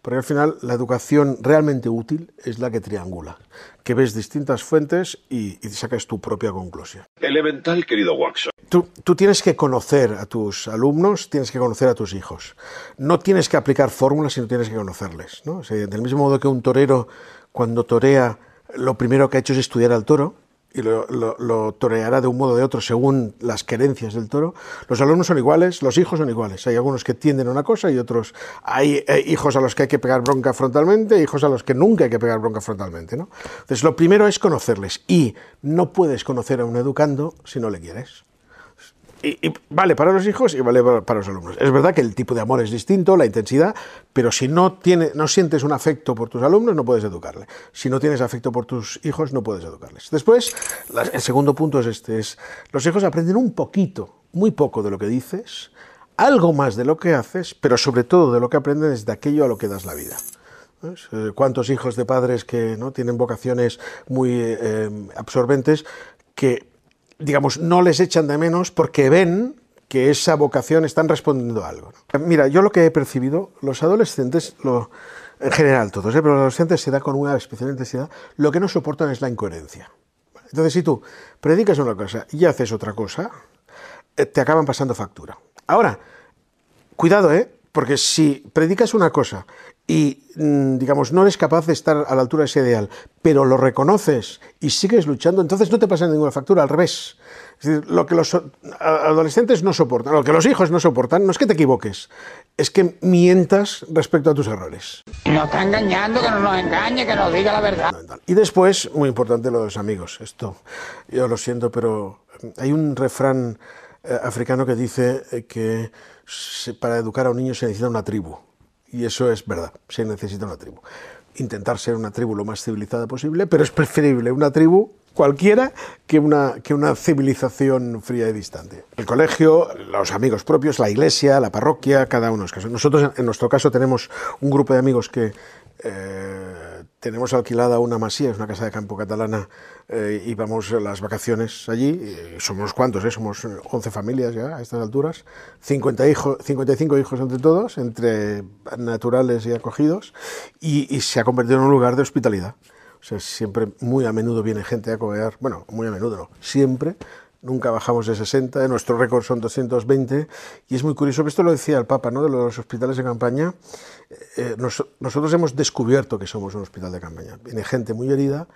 Porque al final la educación realmente útil es la que triangula, que ves distintas fuentes y, y sacas tu propia conclusión. Elemental, querido Watson. Tú, tú, tienes que conocer a tus alumnos, tienes que conocer a tus hijos. No tienes que aplicar fórmulas, sino tienes que conocerles. ¿no? O sea, del mismo modo que un torero, cuando torea, lo primero que ha hecho es estudiar al toro, y lo, lo, toreará de un modo o de otro según las querencias del toro. Los alumnos son iguales, los hijos son iguales. Hay algunos que tienden a una cosa y otros. Hay eh, hijos a los que hay que pegar bronca frontalmente, hijos a los que nunca hay que pegar bronca frontalmente. ¿no? Entonces, lo primero es conocerles. Y no puedes conocer a un educando si no le quieres. Y, vale para los hijos y vale para, los alumnos. Es verdad que el tipo de amor es distinto, la intensidad, pero si no, tiene, no sientes un afecto por tus alumnos, no puedes educarle. Si no tienes afecto por tus hijos, no puedes educarles. Después, el segundo punto es este, es los hijos aprenden un poquito, muy poco de lo que dices, algo más de lo que haces, pero sobre todo de lo que aprenden es de aquello a lo que das la vida. ¿Cuántos hijos de padres que ¿no? tienen vocaciones muy eh, absorbentes que digamos, no les echan de menos porque ven que esa vocación están respondiendo a algo. Mira, yo lo que he percibido, los adolescentes, en general todos, ¿eh? pero los adolescentes se da con una especial intensidad, lo que no soportan es la incoherencia. Entonces, si tú predicas una cosa y haces otra cosa, eh, te acaban pasando factura. Ahora, cuidado, ¿eh? Porque si predicas una cosa y, mm, digamos, no eres capaz de estar a la altura de ese ideal, pero lo reconoces y sigues luchando, entonces no te pasa ninguna factura, al revés. Es decir, lo que los adolescentes no soportan, lo que los hijos no soportan, no es que te equivoques, es que mientas respecto a tus errores. Nos está engañando, que no nos engañe, que nos diga la verdad. Y después, muy importante lo de los amigos. Esto, yo lo siento, pero hay un refrán eh, africano que dice eh, que para educar a un niño se necesita una tribu. Y eso es verdad, se necesita una tribu. Intentar ser una tribu lo más civilizada posible, pero es preferible una tribu cualquiera que una, que una civilización fría y distante. El colegio, los amigos propios, la iglesia, la parroquia, cada uno. Nosotros, en nuestro caso, tenemos un grupo de amigos que eh, tenemos alquilada una masía, es una casa de campo catalana, eh, y vamos a las vacaciones allí. Eh, somos unos cuantos, ¿eh? somos 11 familias ya a estas alturas, 50 hijos, 55 hijos entre todos, entre naturales y acogidos, y, y se ha convertido en un lugar de hospitalidad. O sea, siempre, muy a menudo viene gente a comer, bueno, muy a menudo no, siempre, nunca bajamos de 60, nuestro récord son 220, y es muy curioso, esto lo decía el Papa, ¿no? de los hospitales de campaña, eh, nos, nosotros hemos descubierto que somos un hospital de campaña. Viene gente muy herida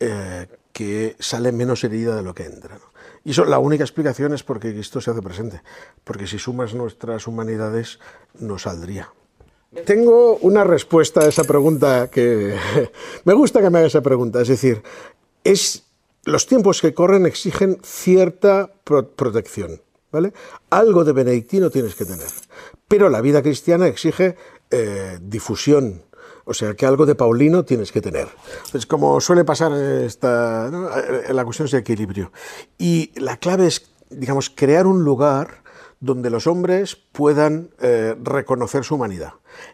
eh, que sale menos herida de lo que entra. Y la única explicación es porque Cristo se hace presente, porque si sumas nuestras humanidades, no saldría. Tengo una respuesta a esa pregunta que me gusta que me haga esa pregunta, es decir, es los tiempos que corren exigen cierta pro protección, ¿vale? Algo de benedictino tienes que tener, pero la vida cristiana exige eh, difusión, o sea que algo de Paulino tienes que tener. Entonces, como suele pasar esta, en la cuestión es de equilibrio. Y la clave es, digamos, crear un lugar donde los hombres puedan eh, reconocer su humanidad.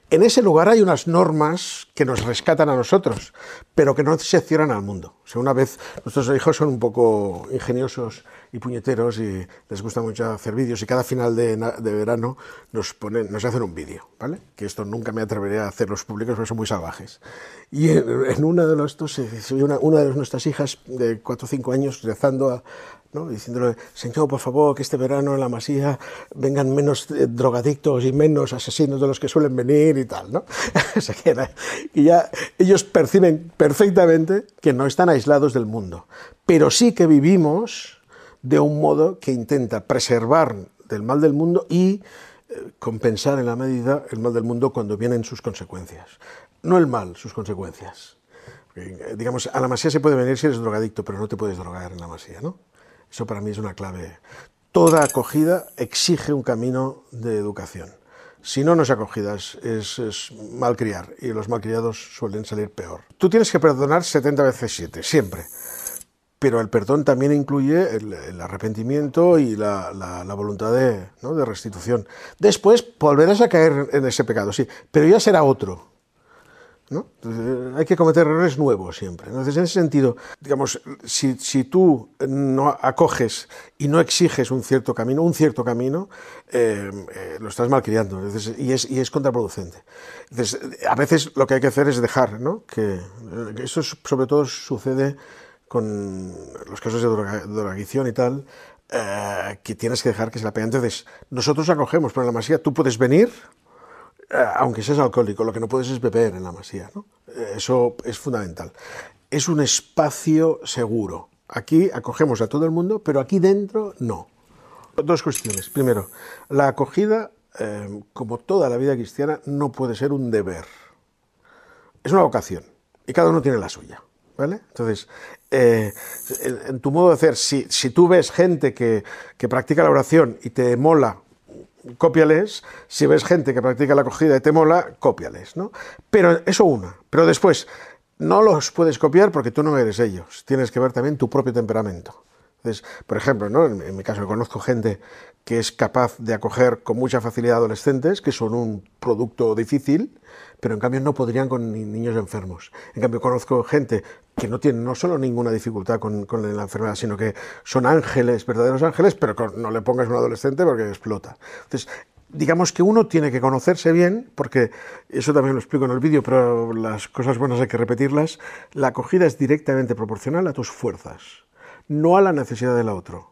En ese lugar hay unas normas que nos rescatan a nosotros, pero que no se cierran al mundo. O sea, una vez nuestros hijos son un poco ingeniosos y puñeteros y les gusta mucho hacer vídeos y cada final de, de verano nos, ponen, nos hacen un vídeo, ¿vale? Que esto nunca me atreveré a hacerlos públicos porque son muy salvajes. Y en, en una de los estos, una, una de nuestras hijas de 4 o 5 años rezando a, ¿no? diciéndole, Señor, por favor, que este verano en la masía vengan menos eh, drogadictos y menos asesinos de los que suelen venir y tal, ¿no? y ya ellos perciben perfectamente que no están aislados del mundo, pero sí que vivimos de un modo que intenta preservar del mal del mundo y eh, compensar en la medida el mal del mundo cuando vienen sus consecuencias. No el mal, sus consecuencias. Eh, digamos, a la masía se puede venir si eres drogadicto, pero no te puedes drogar en la masía, ¿no? Eso para mí es una clave. Toda acogida exige un camino de educación. Si no, no es acogida, es, es, es malcriar y los malcriados suelen salir peor. Tú tienes que perdonar 70 veces 7, siempre. Pero el perdón también incluye el, el arrepentimiento y la, la, la voluntad de, ¿no? de restitución. Después volverás a caer en ese pecado, sí, pero ya será otro. ¿No? Entonces, hay que cometer errores nuevos siempre. Entonces, en ese sentido, digamos, si, tú no acoges y no exiges un cierto camino, un cierto camino, eh, eh, lo estás malcriando Entonces, y, es, y es contraproducente. Entonces, a veces lo que hay que hacer es dejar, ¿no? Que, que eso es- sobre todo sucede con los casos de droga- drogadicción y tal, eh, que tienes que dejar que se la pegue. Entonces, nosotros acogemos, pero en la masía tú puedes venir, eh, aunque seas alcohólico, lo que no puedes es beber en la masía. ¿no? Eh, Eso es fundamental. Es un espacio seguro. Aquí acogemos a todo el mundo, pero aquí dentro no. Dos cuestiones. Primero, la acogida, eh, como toda la vida cristiana, no puede ser un deber. Es una vocación y cada uno tiene la suya. ¿Vale? Entonces, eh, en, tu modo de hacer, si, si tú ves gente que, que practica la oración y te mola, cópiales. Si ves gente que practica la acogida y te mola, cópiales, ¿no? Pero eso una. Pero después, no los puedes copiar porque tú no eres ellos. Tienes que ver también tu propio temperamento. Entonces, por ejemplo, ¿no? en, mi caso conozco gente que es capaz de acoger con mucha facilidad adolescentes, que son un producto difícil, pero en cambio no podrían con ni- niños enfermos. En cambio, conozco gente que no tiene no solo ninguna dificultad con, la enfermedad, sino que son ángeles, verdaderos ángeles, pero no le pongas un adolescente porque explota. Entonces, digamos que uno tiene que conocerse bien, porque eso también lo explico en el vídeo, pero las cosas buenas hay que repetirlas. La acogida es directamente proporcional a tus fuerzas, no a la necesidad del otro.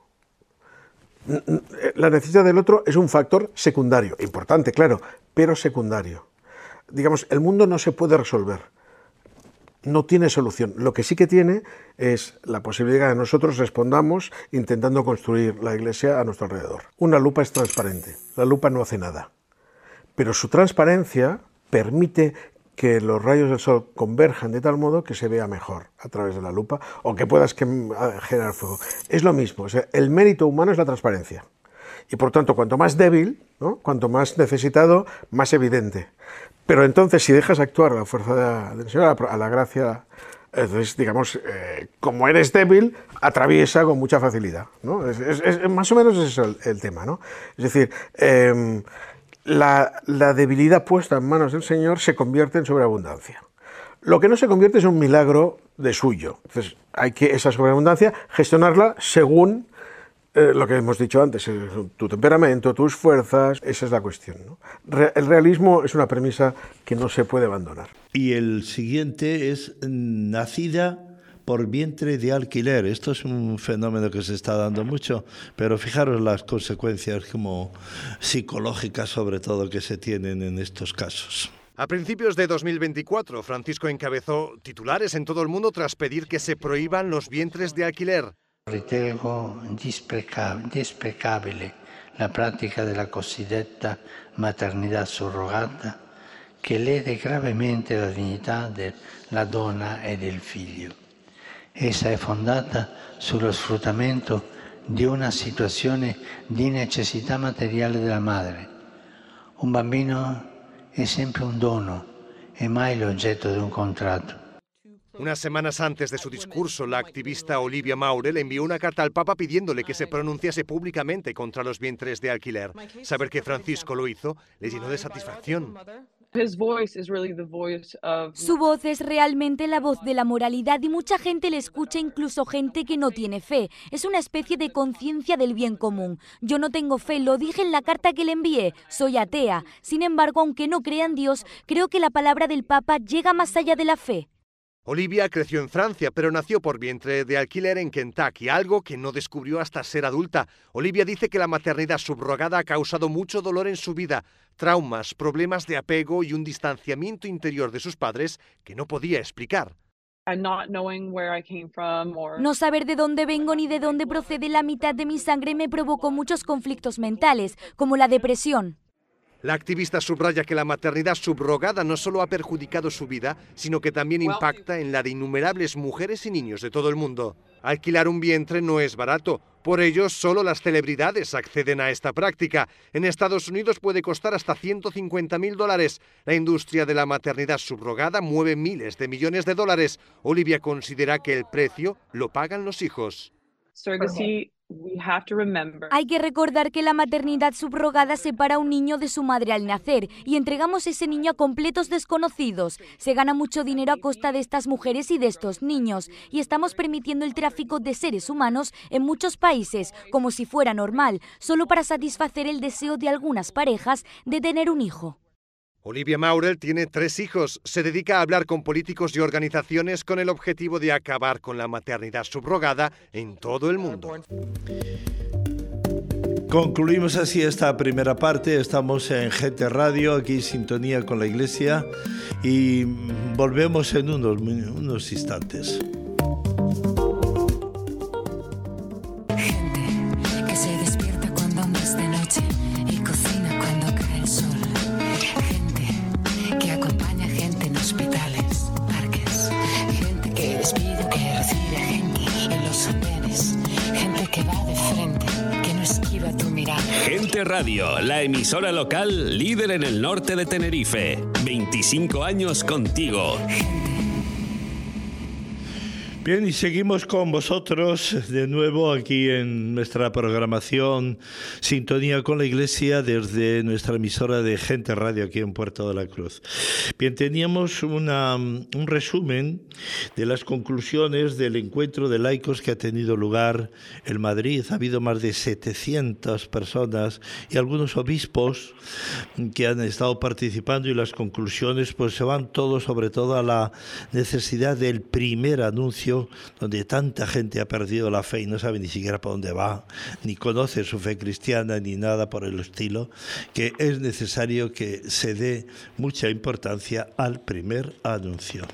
N- La necesidad del otro es un factor secundario, importante, claro, pero secundario. Digamos, el mundo no se puede resolver, no tiene solución. Lo que sí que tiene es la posibilidad de que nosotros respondamos intentando construir la iglesia a nuestro alrededor. Una lupa es transparente, la lupa no hace nada, pero su transparencia permite que los rayos del sol converjan de tal modo que se vea mejor a través de la lupa o que puedas a- generar fuego. Es lo mismo, el mérito humano es la transparencia. Y por tanto, cuanto más débil, ¿no? cuanto más necesitado, más evidente. Pero entonces, si dejas actuar a la fuerza del Señor, a la- gracia, entonces, digamos, eh, como eres débil, atraviesa con mucha facilidad. ¿no? Es, es- es- más o menos ese es el, el tema. ¿no? Es decir, em, la, la debilidad puesta en manos del Señor se convierte en sobreabundancia. Lo que no se convierte es un milagro de suyo. Entonces, hay que esa sobreabundancia gestionarla según eh, lo que hemos dicho antes, eh, tu temperamento, tus fuerzas, esa es la cuestión. ¿no? Re- el realismo es una premisa que no se puede abandonar. Y el siguiente es nacida por vientre de alquiler. Esto es un fenómeno que se está dando mucho, pero fijaros las consecuencias como psicológicas sobre todo que se tienen en estos casos. A principios de 2024, Francisco encabezó titulares en todo el mundo tras pedir que se prohíban los vientres de alquiler. Ritengo dispreca- desprecabile la pratica della cosiddetta maternità surrogata che lede gravemente la dignità della donna e del figlio. Essa è fondata sullo sfruttamento di una situazione di necessità materiale della madre. Un bambino è sempre un dono e mai l'oggetto di un contratto. Unas semanas antes de su discurso, la activista Olivia Maure le envió una carta al Papa pidiéndole que se pronunciase públicamente contra los vientres de alquiler. Saber que Francisco lo hizo le llenó de satisfacción. Su voz es realmente la voz de la moralidad y mucha gente le escucha, incluso gente que no tiene fe. Es una especie de conciencia del bien común. Yo no tengo fe, lo dije en la carta que le envié, soy atea. Sin embargo, aunque no crea en Dios, creo que la palabra del Papa llega más allá de la fe. Olivia creció en Francia, pero nació por vientre de alquiler en Kentucky, algo que no descubrió hasta ser adulta. Olivia dice que la maternidad subrogada ha causado mucho dolor en su vida, traumas, problemas de apego y un distanciamiento interior de sus padres que no podía explicar. No saber de dónde vengo ni de dónde procede la mitad de mi sangre me provocó muchos conflictos mentales, como la depresión. La activista subraya que la maternidad subrogada no solo ha perjudicado su vida, sino que también impacta en la de innumerables mujeres y niños de todo el mundo. Alquilar un vientre no es barato, por ello solo las celebridades acceden a esta práctica. En Estados Unidos puede costar hasta 150 mil dólares. La industria de la maternidad subrogada mueve miles de millones de dólares. Olivia considera que el precio lo pagan los hijos. Hay que recordar que la maternidad subrogada separa a un niño de su madre al nacer y entregamos ese niño a completos desconocidos. Se gana mucho dinero a costa de estas mujeres y de estos niños y estamos permitiendo el tráfico de seres humanos en muchos países como si fuera normal, solo para satisfacer el deseo de algunas parejas de tener un hijo. Olivia Maurel tiene tres hijos. Se dedica a hablar con políticos y organizaciones con el objetivo de acabar con la maternidad subrogada en todo el mundo. Concluimos así esta primera parte. Estamos en GT Radio, aquí sintonía con la iglesia y volvemos en unos, unos instantes. Radio, la emisora local líder en el norte de Tenerife. 25 años contigo. Bien, y seguimos con vosotros de nuevo aquí en nuestra programación Sintonía con la Iglesia desde nuestra emisora de Gente Radio aquí en Puerto de la Cruz. Bien, teníamos una, un resumen de las conclusiones del encuentro de laicos que ha tenido lugar en Madrid. Ha habido más de 700 personas y algunos obispos que han estado participando y las conclusiones pues se van todos sobre todo a la necesidad del primer anuncio donde tanta gente ha perdido la fe y no sabe ni siquiera para dónde va, ni conoce su fe cristiana, ni nada por el estilo, que es necesario que se dé mucha importancia al primer anuncio.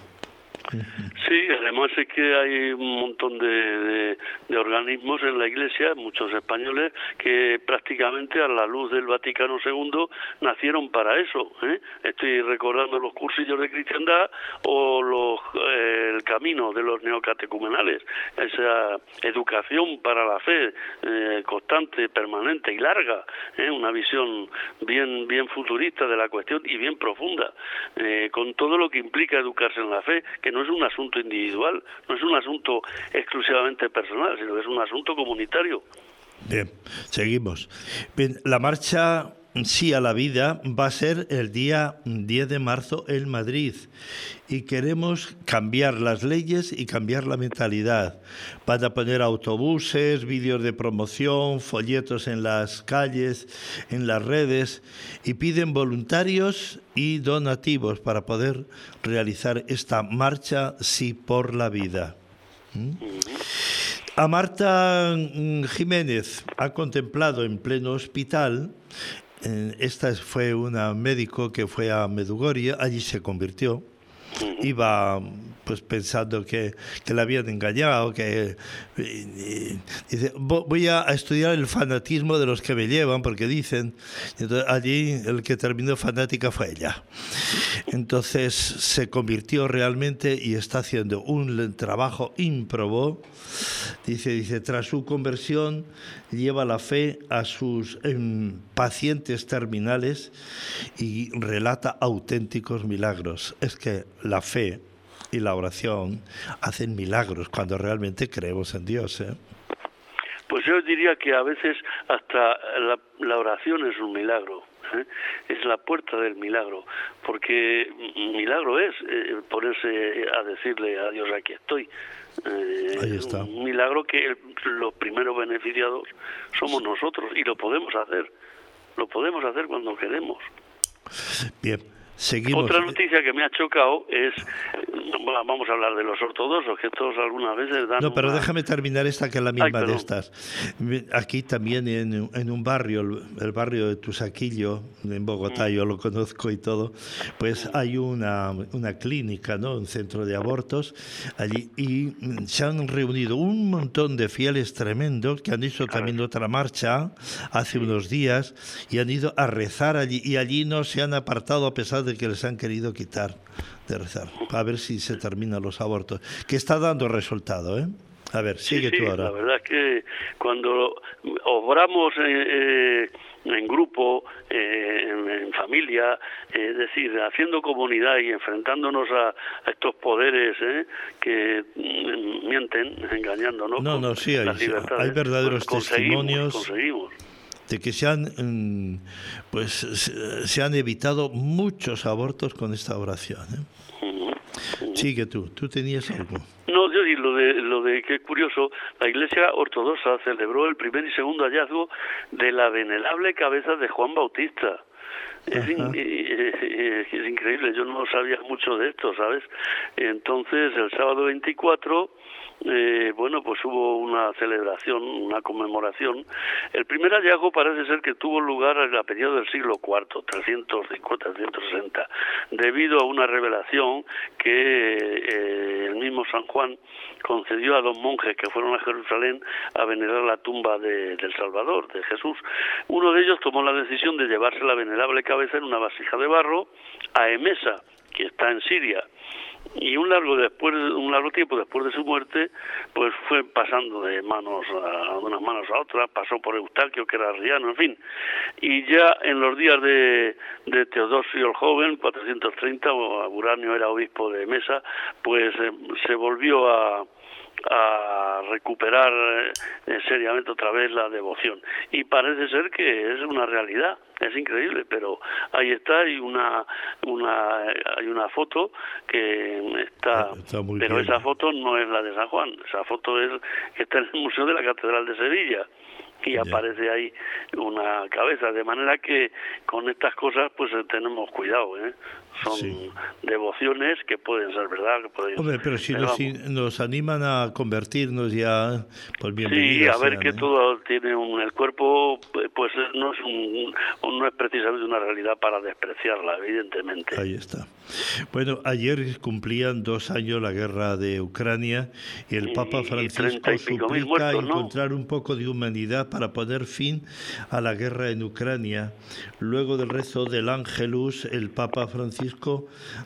Sí, es que hay un montón de, organismos en la Iglesia, muchos españoles, que prácticamente a la luz del Vaticano II nacieron para eso. ¿eh? Estoy recordando los cursillos de cristiandad o los, eh, el camino de los neocatecumenales, esa educación para la fe eh, constante, permanente y larga, una visión bien, bien futurista de la cuestión y bien profunda, con todo lo que implica educarse en la fe, que no es un asunto individual, no es un asunto exclusivamente personal, sino que es un asunto comunitario. Bien, seguimos. Bien, la marcha Sí a la vida va a ser el día 10 de marzo en Madrid y queremos cambiar las leyes y cambiar la mentalidad. Van a poner autobuses, vídeos de promoción, folletos en las calles, en las redes y piden voluntarios y donativos para poder realizar esta marcha Sí por la vida. ¿Mm? A Marta mm, Jiménez ha contemplado en pleno hospital esta fue una médico que fue a Medugorje, allí se convirtió. Iba pues pensando que, que la habían engañado, que dice, voy a estudiar el fanatismo de los que me llevan, porque dicen, allí el que terminó fanática fue ella. Entonces se convirtió realmente y está haciendo un trabajo ímprobo. Dice, dice, tras su conversión lleva la fe a sus em, pacientes terminales y relata auténticos milagros. Es que la fe y la oración hacen milagros cuando realmente creemos en Dios. ¿eh? Pues yo diría que a veces hasta la, oración es un milagro. ¿eh? Es la puerta del milagro, porque milagro es eh, ponerse a decirle a Dios aquí estoy. Ahí está. Un milagro que los primeros beneficiados somos nosotros y lo podemos hacer. Lo podemos hacer cuando queremos. Bien, otra noticia que me ha chocado es, vamos a hablar de los ortodoxos, que todos algunas veces dan... No, pero déjame terminar esta que es la misma de estas. Aquí también en, en un barrio, el, barrio de Tusaquillo, en Bogotá, mm. yo lo conozco y todo, pues hay una, una clínica, ¿no? un centro de abortos allí, y se han reunido un montón de fieles tremendos que han hecho también otra marcha hace unos días y han ido a rezar allí, y allí no se han apartado a pesar de de que les han querido quitar de rezar, para ver si se terminan los abortos, que está dando resultado, ¿eh? A ver, sigue tú ahora. La verdad es que cuando obramos eh, eh, en grupo, eh, en, familia, es decir, haciendo comunidad y enfrentándonos a, estos poderes ¿eh? que mm, mienten, engañándonos. No, no, sí, hay, hay verdaderos testimonios. De que se han mm, pues se han evitado muchos abortos con esta oración. ¿eh? Sigue tú, tú tenías algo. No, yo lo de, lo de que es curioso, la Iglesia Ortodoxa celebró el primer y segundo hallazgo de la venerable cabeza de Juan Bautista. Es, es, increíble, yo no sabía mucho de esto, ¿sabes? Entonces, el sábado 24 eh, bueno, pues hubo una celebración, una conmemoración. El primer hallazgo parece ser que tuvo lugar en la periodo del siglo IV, 350-360, debido a una revelación que eh, el mismo San Juan concedió a dos monjes que fueron a Jerusalén a venerar la tumba de, del Salvador, de Jesús. Uno de ellos tomó la decisión de llevarse la venerable cabeza en una vasija de barro a Emesa, que está en Siria y un largo después un largo tiempo después de su muerte pues fue pasando de manos a unas manos a otras pasó por Eustaquio que era arriano en fin. Y ya en los días de, de Teodosio el joven 430 Uranio era obispo de Mesa pues eh, se volvió a a recuperar eh, seriamente otra vez la devoción. Y parece ser que es una realidad es increíble pero ahí está hay una una hay una foto que está, pero esa foto no es la de San Juan esa foto es que está en el museo de la catedral de Sevilla. Y aparece ahí una cabeza de manera que con estas cosas pues tenemos cuidado ¿eh? Son devociones que pueden ser verdad. Que pueden, Hombre, pero si nos, animan a convertirnos ya, pues Sí, a ver que ¿eh? todo tiene un, el cuerpo, pues no es, un, no es precisamente una realidad para despreciarla, evidentemente. Ahí está. Bueno, ayer cumplían dos años la guerra de Ucrania y el Papa Francisco suplica encontrar un poco de humanidad para poner fin a la guerra en Ucrania. Luego del rezo del Ángelus, el Papa Francisco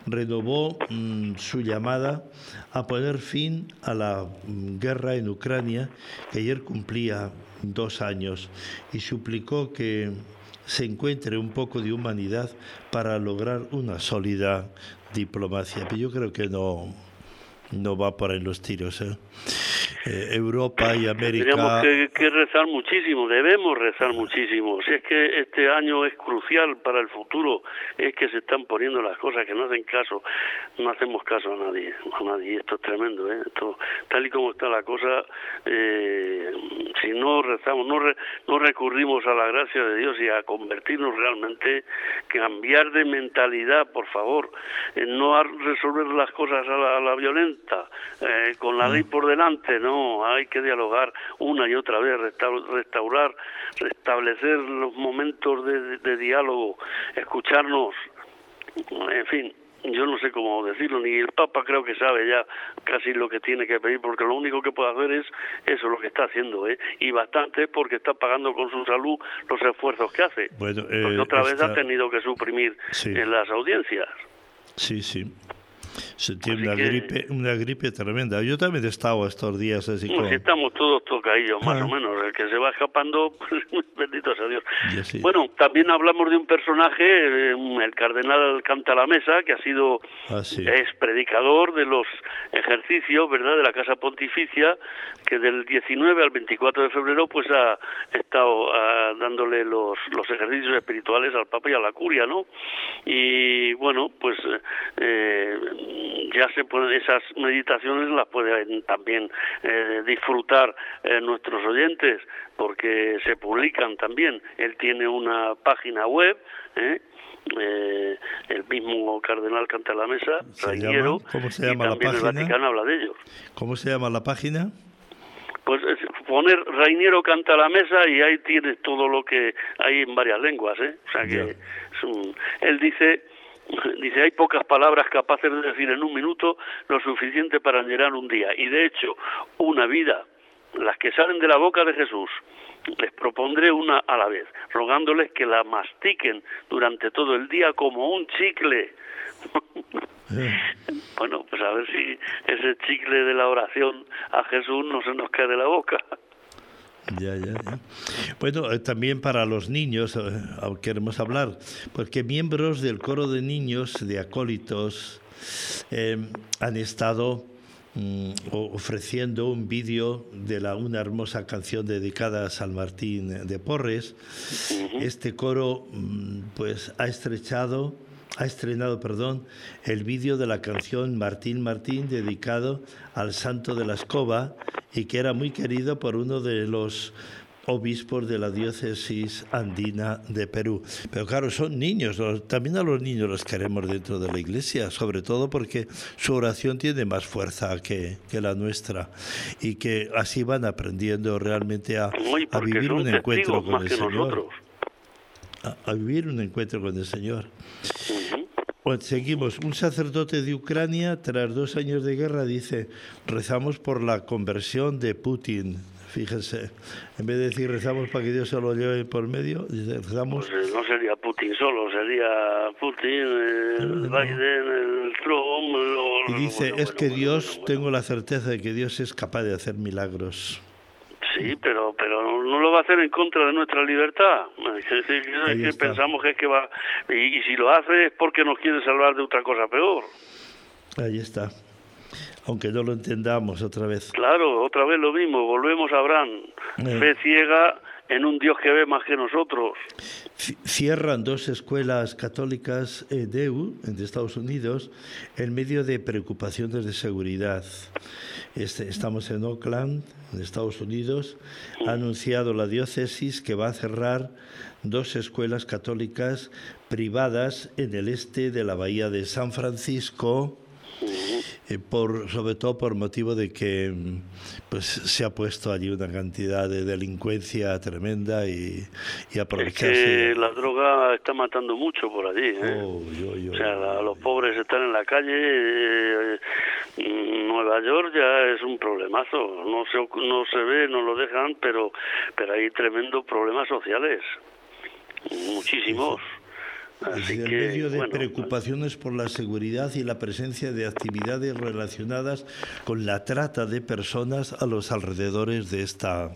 renovó mm, su llamada a poner fin a la mm, guerra en Ucrania, que ayer cumplía dos años, y suplicó que se encuentre un poco de humanidad para lograr una sólida diplomacia. Pero yo creo que no, no va por ahí los tiros. ¿eh? Eh, Europa y América. Tenemos que, rezar muchísimo, debemos rezar muchísimo. Si es que este año es crucial para el futuro, es que se están poniendo las cosas que no hacen caso, no hacemos caso a nadie, a nadie. Esto es tremendo, ¿eh? Esto, tal y como está la cosa, eh, si no rezamos, no, no recurrimos a la gracia de Dios y a convertirnos realmente, cambiar de mentalidad, por favor, no a resolver las cosas a la, a la violenta, con la ley por delante, ¿no? No, hay que dialogar una y otra vez, restaurar, restablecer los momentos de, diálogo, escucharnos, en fin, yo no sé cómo decirlo, ni el Papa creo que sabe ya casi lo que tiene que pedir, porque lo único que puede hacer es eso, lo que está haciendo, ¿eh? y bastante porque está pagando con su salud los esfuerzos que hace. Bueno, porque otra vez ha tenido que suprimir en las audiencias. Sí, sí se tiene una gripe, una gripe tremenda. Yo también he estado estos días así como... estamos todos tocadillos, más o menos. El que se va escapando, pues, bendito sea Dios. Bueno, también hablamos de un personaje, eh, el cardenal Canta la Mesa, que ha sido, ah, es predicador de los ejercicios, ¿verdad?, de la Casa Pontificia, que del 19 al 24 de febrero, pues ha estado ah, dándole los, los ejercicios espirituales al Papa y a la Curia, ¿no? Y bueno, pues... Eh, ya se pueden, esas meditaciones las pueden también eh, disfrutar eh, nuestros oyentes porque se publican también. Él tiene una página web, ¿eh? el mismo cardenal canta la mesa, Rainiero, ¿Cómo se llama la página? el Vaticano habla de ellos. ¿Cómo se llama la página? Pues poner Rainiero canta la mesa y ahí tienes todo lo que hay en varias lenguas, ¿eh? O sea que él dice Dice, hay pocas palabras capaces de decir en un minuto lo suficiente para llenar un día. Y de hecho, una vida, las que salen de la boca de Jesús, les propondré una a la vez, rogándoles que la mastiquen durante todo el día como un chicle. bueno, pues a ver si ese chicle de la oración a Jesús no se nos cae de la boca. Ya, ya, ya. Bueno, eh, también para los niños, eh, queremos hablar, porque miembros del coro de niños, de acólitos, eh, han estado mm, ofreciendo un vídeo de la, una hermosa canción dedicada a San Martín de Porres. Este coro mm, pues ha estrechado ha estrenado, perdón, el vídeo de la canción Martín Martín dedicado al Santo de la Escoba y que era muy querido por uno de los obispos de la diócesis andina de Perú. Pero claro, son niños, también a los niños los queremos dentro de la iglesia, sobre todo porque su oración tiene más fuerza que, que la nuestra y que así van aprendiendo realmente a, a vivir un encuentro con el Señor. A, vivir un encuentro con el Señor. Seguimos. Un sacerdote de Ucrania, tras dos años de guerra, dice, rezamos por la conversión de Putin. Fíjense, en vez de decir rezamos para que Dios se lo lleve por medio, rezamos... Pues, no sería Putin solo, sería Putin, el Biden, el Trump... y dice, es que Dios, tengo la certeza de que Dios es capaz de hacer milagros. Sí, pero pero no lo va a hacer en contra de nuestra libertad. Es pensamos que es que va y, y si lo hace es porque nos quiere salvar de otra cosa peor. Ahí está aunque no lo entendamos otra vez. Claro, otra vez lo mismo, volvemos a Abraham, eh. fe ciega en un Dios que ve más que nosotros. Cierran dos escuelas católicas eh, DEU de Estados Unidos en medio de preocupaciones de seguridad. Este, estamos en Oakland, en Estados Unidos. Ha anunciado la diócesis que va a cerrar dos escuelas católicas privadas en el este de la bahía de San Francisco eh, por, sobre todo por motivo de que pues, se ha puesto allí una cantidad de delincuencia tremenda y, y aprovecharse. Es que la droga está matando mucho por allí. ¿eh? Oh, o sea, los pobres están en la calle. Eh, Nueva York ya es un problemazo. No se, no se ve, no lo dejan, pero, pero hay tremendos problemas sociales. Muchísimos. Así en medio de preocupaciones por la seguridad y la presencia de actividades relacionadas con la trata de personas a los alrededores de esta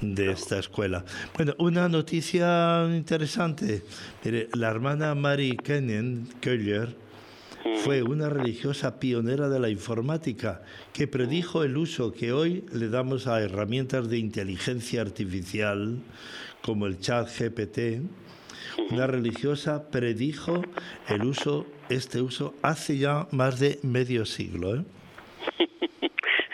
de esta escuela. Bueno, una noticia interesante. Mire, la hermana Mary Kennan Keller fue una religiosa pionera de la informática que predijo el uso que hoy le damos a herramientas de inteligencia artificial como el chat GPT una religiosa predijo el uso, este uso, hace ya más de medio siglo. ¿eh?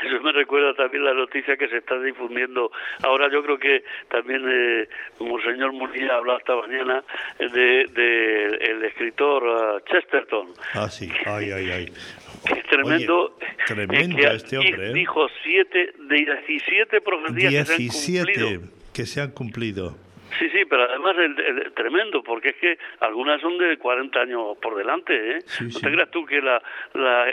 Eso me recuerda también la noticia que se está difundiendo. Ahora yo creo que también eh, Monseñor Murilla habló esta mañana de, de el escritor uh, Chesterton. Ah, sí, ay, ay, ay. Que es tremendo. tremendo este hombre. ¿eh? Dijo siete de 17 profecías 17 que se han cumplido. Que se han cumplido. Sí, sí, pero además es tremendo, porque es que algunas son de 40 años por delante, ¿eh? ¿No te creas tú que la, la,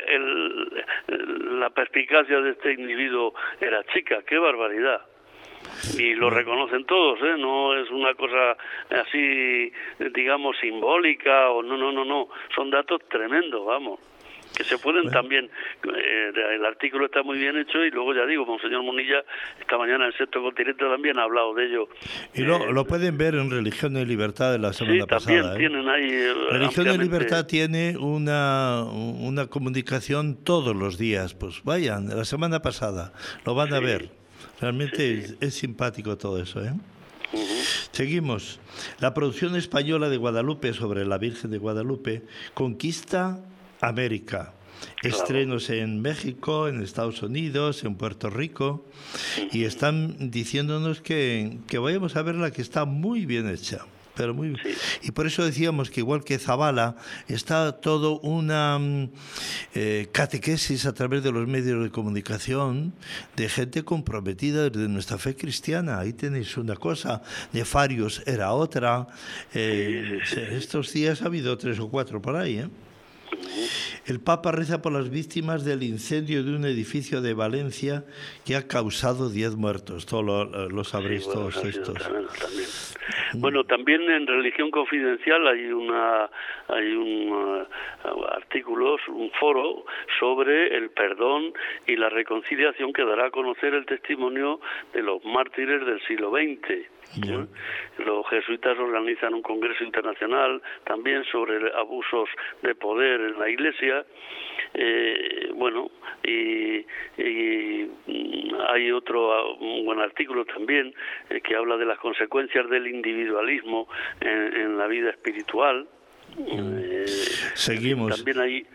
la perspicacia de este individuo era chica? ¡Qué barbaridad! y lo reconocen todos, ¿eh? no es una cosa así, digamos, simbólica o no, no, no, no, son datos tremendos, vamos que se pueden también, eh, el artículo está muy bien hecho y luego ya digo, Monseñor Munilla esta mañana en Sexto Continente también ha hablado de ello. Y lo, eh, lo pueden ver en Religión y Libertad de la semana sí, también ¿eh? tienen ahí... Religión y Libertad tiene una, una comunicación todos los días, pues vayan, la semana pasada, lo van a ver. Realmente es, simpático todo eso, ¿eh? Seguimos. La producción española de Guadalupe sobre la Virgen de Guadalupe conquista América. Estrenos en México, en Estados Unidos, en Puerto Rico, y están diciéndonos que, que vayamos a verla que está muy bien hecha. Pero muy Y por eso decíamos que igual que Zabala, está todo una mm, eh, catequesis a través de los medios de comunicación de gente comprometida de nuestra fe cristiana. Ahí tenéis una cosa, Nefarios era otra. Eh, estos días ha habido tres o cuatro por ahí, ¿eh? El Papa reza por las víctimas del incendio de un edificio de Valencia que ha causado 10 muertos. Todos lo, sabréis todos estos. Bueno, también en Religión Confidencial hay una hay un uh, artículo, un foro sobre el perdón y la reconciliación que dará a conocer el testimonio de los mártires del siglo XX. Los jesuitas organizan un congreso internacional también sobre abusos de poder en la Iglesia. Eh, bueno, y, hay otro un buen artículo también eh, que habla de las consecuencias del individualismo en, la vida espiritual. Eh, Seguimos. También hay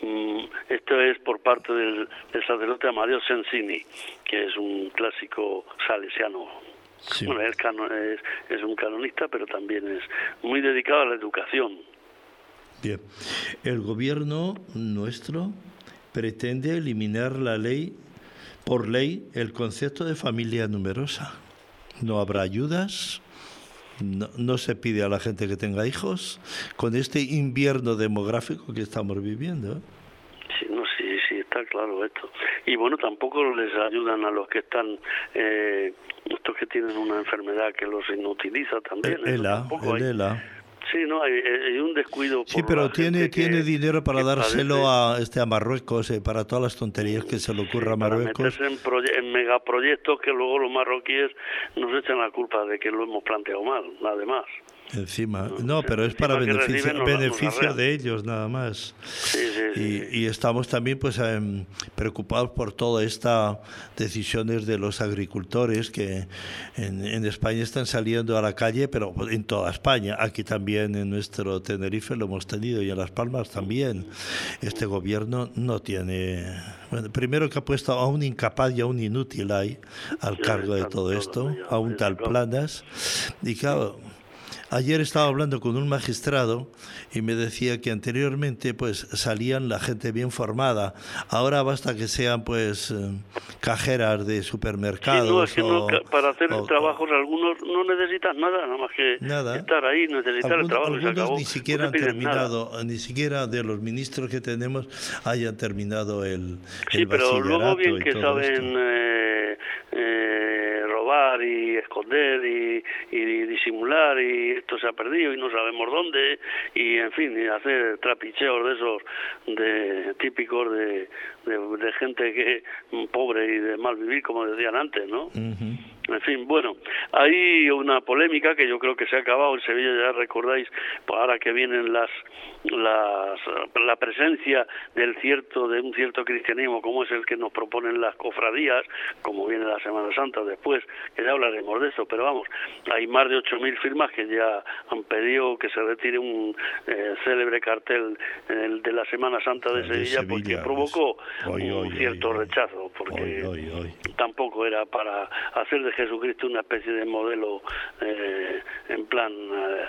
mm, esto es por parte del, del sacerdote Amadeo Sensini, que es un clásico salesiano bueno, es, es, un canonista, pero también es muy dedicado a la educación. Bien, el gobierno nuestro pretende eliminar la ley, por ley, el concepto de familia numerosa. No habrá ayudas, no, no, se pide a la gente que tenga hijos con este invierno demográfico que estamos viviendo. Sí, no, sí, sí, está claro esto. Y bueno, tampoco les ayudan a los que están eh, estos que tienen una enfermedad que los inutiliza también. El ELA, el ELA. Sí, no, hay, un descuido. sí, pero tiene tiene dinero para dárselo a este a Marruecos eh, para todas las tonterías que se le ocurra a Marruecos. en, en megaproyectos que luego los marroquíes nos echan la culpa de que lo hemos planteado mal, además. Encima, no, pero es para beneficio, beneficio de ellos nada más. y, estamos también pues em, preocupados por todas estas decisiones de los agricultores que en, España están saliendo a la calle, pero en toda España, aquí también en nuestro Tenerife lo hemos tenido y en Las Palmas también. Este gobierno no tiene, bueno, primero que ha puesto a un incapaz y a un inútil ahí al cargo de todo esto, a un tal Planas, y claro Ayer estaba hablando con un magistrado y me decía que anteriormente pues salían la gente bien formada. Ahora basta que sean pues eh, cajeras de supermercados. Sí, no, es que para hacer trabajos algunos no necesitas nada, nada más que estar ahí, necesitar el trabajo. Algunos ni siquiera han terminado, ni siquiera de los ministros que tenemos hayan terminado el, sí, pero luego bien que saben eh, robar y esconder y, y disimular y esto se ha perdido y no sabemos dónde y en fin y hacer trapicheos de esos de típicos de, de, gente que pobre y de mal vivir como decían antes no en fin, bueno, hay una polémica que yo creo que se ha acabado. En Sevilla, ya recordáis, pues ahora que vienen las, las la presencia del cierto de un cierto cristianismo como es el que nos proponen las cofradías, como viene la Semana Santa después, que ya hablaremos de eso, pero vamos, hay más de 8.000 firmas que ya han pedido que se retire un eh, célebre cartel de la Semana Santa de, Sevilla, porque provocó un cierto rechazo, porque tampoco era para hacer de Jesucristo una especie de modelo eh, en plan eh,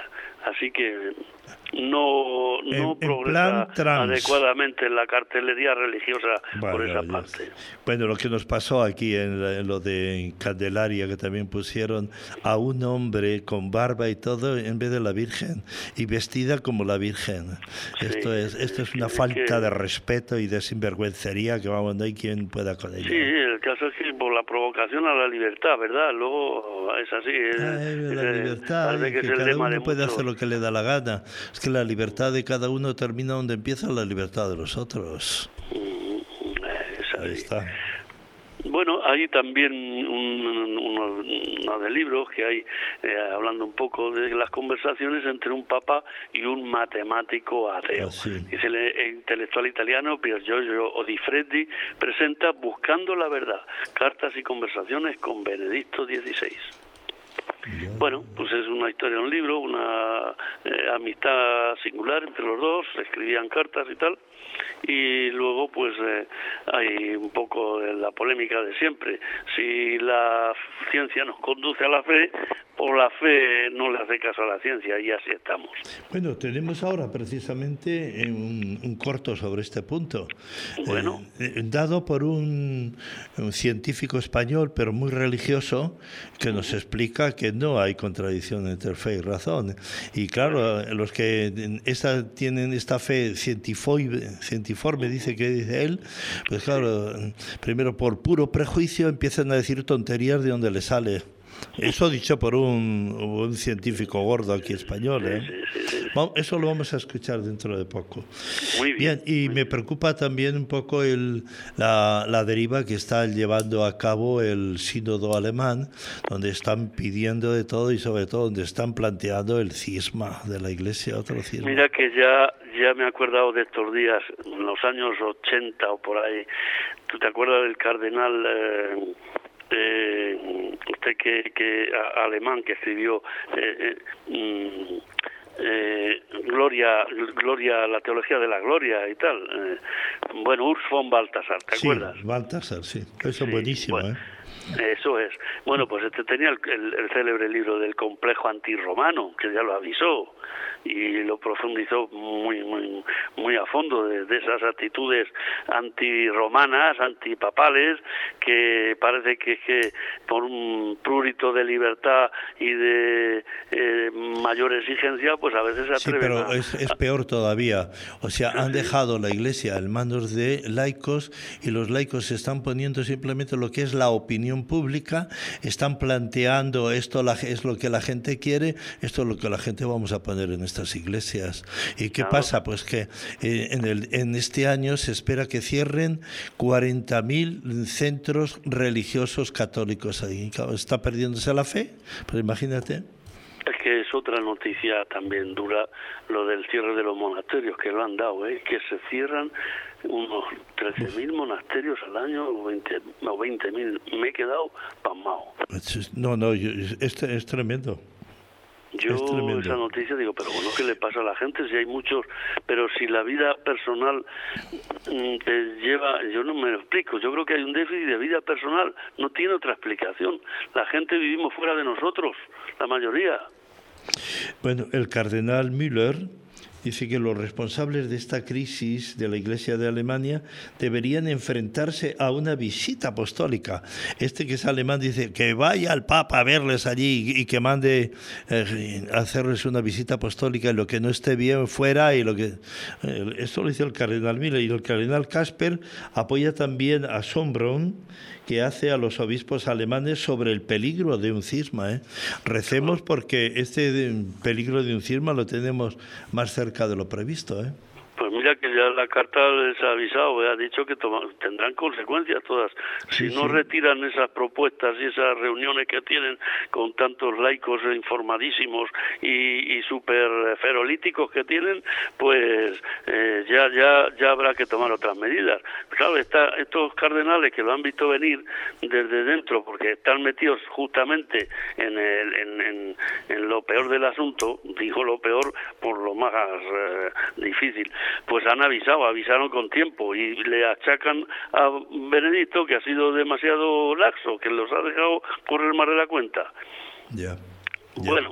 así que no, no progresa adecuadamente la cartelería religiosa por esa parte. Bueno, lo que nos pasó aquí en, lo de Candelaria, que también pusieron a un hombre con barba y todo en vez de la Virgen y vestida como la Virgen. esto es esto es una falta de respeto y de sinvergüencería que vamos, no hay quien pueda con ello. Sí, el caso es que por la provocación a la libertad, ¿verdad? Luego es así. la libertad, que, cada uno puede hacer lo que le da la gana que la libertad de cada uno termina donde empieza la libertad de los otros. Ahí está. Bueno, hay también uno, de libros que hay eh, hablando un poco de las conversaciones entre un papa y un matemático ateo. Ah, Dice el, intelectual italiano Pier Giorgio Odifreddi presenta Buscando la verdad, cartas y conversaciones con Benedicto XVI. Bueno, pues es una historia, un libro, una eh, amistad singular entre los dos, escribían cartas y tal, y luego pues eh, hay un poco la polémica de siempre. Si la ciencia nos conduce a la fe, o la fe no le hace caso a la ciencia y así estamos. Bueno, tenemos ahora precisamente un, corto sobre este punto, bueno. Eh, dado por un, científico español, pero muy religioso, que nos explica que no hay contradicción entre fe y razón. Y claro, los que esta, tienen esta fe cientiforme, dice que dice él, pues claro, primero por puro prejuicio empiezan a decir tonterías de donde le sale. Eso dicho por un, un científico gordo aquí español. ¿eh? eso lo vamos a escuchar dentro de poco. Muy bien. y me preocupa también un poco el, la, la, deriva que está llevando a cabo el sínodo alemán, donde están pidiendo de todo y sobre todo donde están planteando el cisma de la Iglesia, otro cisma. Mira que ya, ya me he acordado de estos días, en los años 80 o por ahí, ¿tú te acuerdas del cardenal... Eh, eh, usted que, que alemán que escribió eh, mm, eh, Gloria, Gloria, la teología de la gloria y tal. Eh, bueno, Urs von Baltasar, ¿te sí, acuerdas? Baltasar, sí, eso es buenísimo, ¿eh? Eso es. Bueno, pues este tenía el, el, célebre libro del complejo antirromano, que ya lo avisó y lo profundizó muy muy muy a fondo de, esas actitudes antiromanas, antipapales, que parece que, que por un prurito de libertad y de eh, mayor exigencia, pues a veces se atreven Sí, pero es, es, peor todavía. O sea, han dejado la Iglesia en manos de laicos y los laicos se están poniendo simplemente lo que es la opinión pública, están planteando esto es lo que la gente quiere, esto es lo que la gente vamos a poner en estas iglesias. ¿Y qué pasa? Pues que eh, en, el, en este año se espera que cierren 40.000 centros religiosos católicos ahí. ¿Está perdiéndose la fe? Pero imagínate. Es que es otra noticia también dura lo del cierre de los monasterios que lo han dado, ¿eh? que se cierran unos 13.000 monasterios al año o 20.000. O Me he quedado pasmado. No, no, es, es tremendo. Yo esa noticia digo, pero bueno, ¿qué le pasa a la gente? Si hay muchos, pero si la vida personal mm, te lleva, yo no me lo explico, yo creo que hay un déficit de vida personal, no tiene otra explicación. La gente vivimos fuera de nosotros, la mayoría. Bueno, el cardenal Müller dice que los responsables de esta crisis de la Iglesia de Alemania deberían enfrentarse a una visita apostólica. Este que es alemán dice que vaya al Papa a verles allí y que mande eh, hacerles una visita apostólica y lo que no esté bien fuera y lo que eh, esto lo dice el cardenal Miller y el cardenal Casper apoya también a Sombron que hace a los obispos alemanes sobre el peligro de un cisma. ¿eh? Recemos porque este peligro de un cisma lo tenemos más cerca de lo previsto. ¿eh? Pues mira que ya la carta les ha avisado, ha dicho que tendrán consecuencias todas. Si no retiran esas propuestas y esas reuniones que tienen con tantos laicos informadísimos y, y súper ferolíticos que tienen, pues eh, ya ya ya habrá que tomar otras medidas. Claro, está, estos cardenales que lo han visto venir desde dentro, porque están metidos justamente en, el, en, en, lo peor del asunto, digo lo peor por lo más eh, difícil, pues han avisado, avisaron con tiempo y le achacan a Benedicto que ha sido demasiado laxo, que los ha dejado correr más de la cuenta. Ya. Bueno,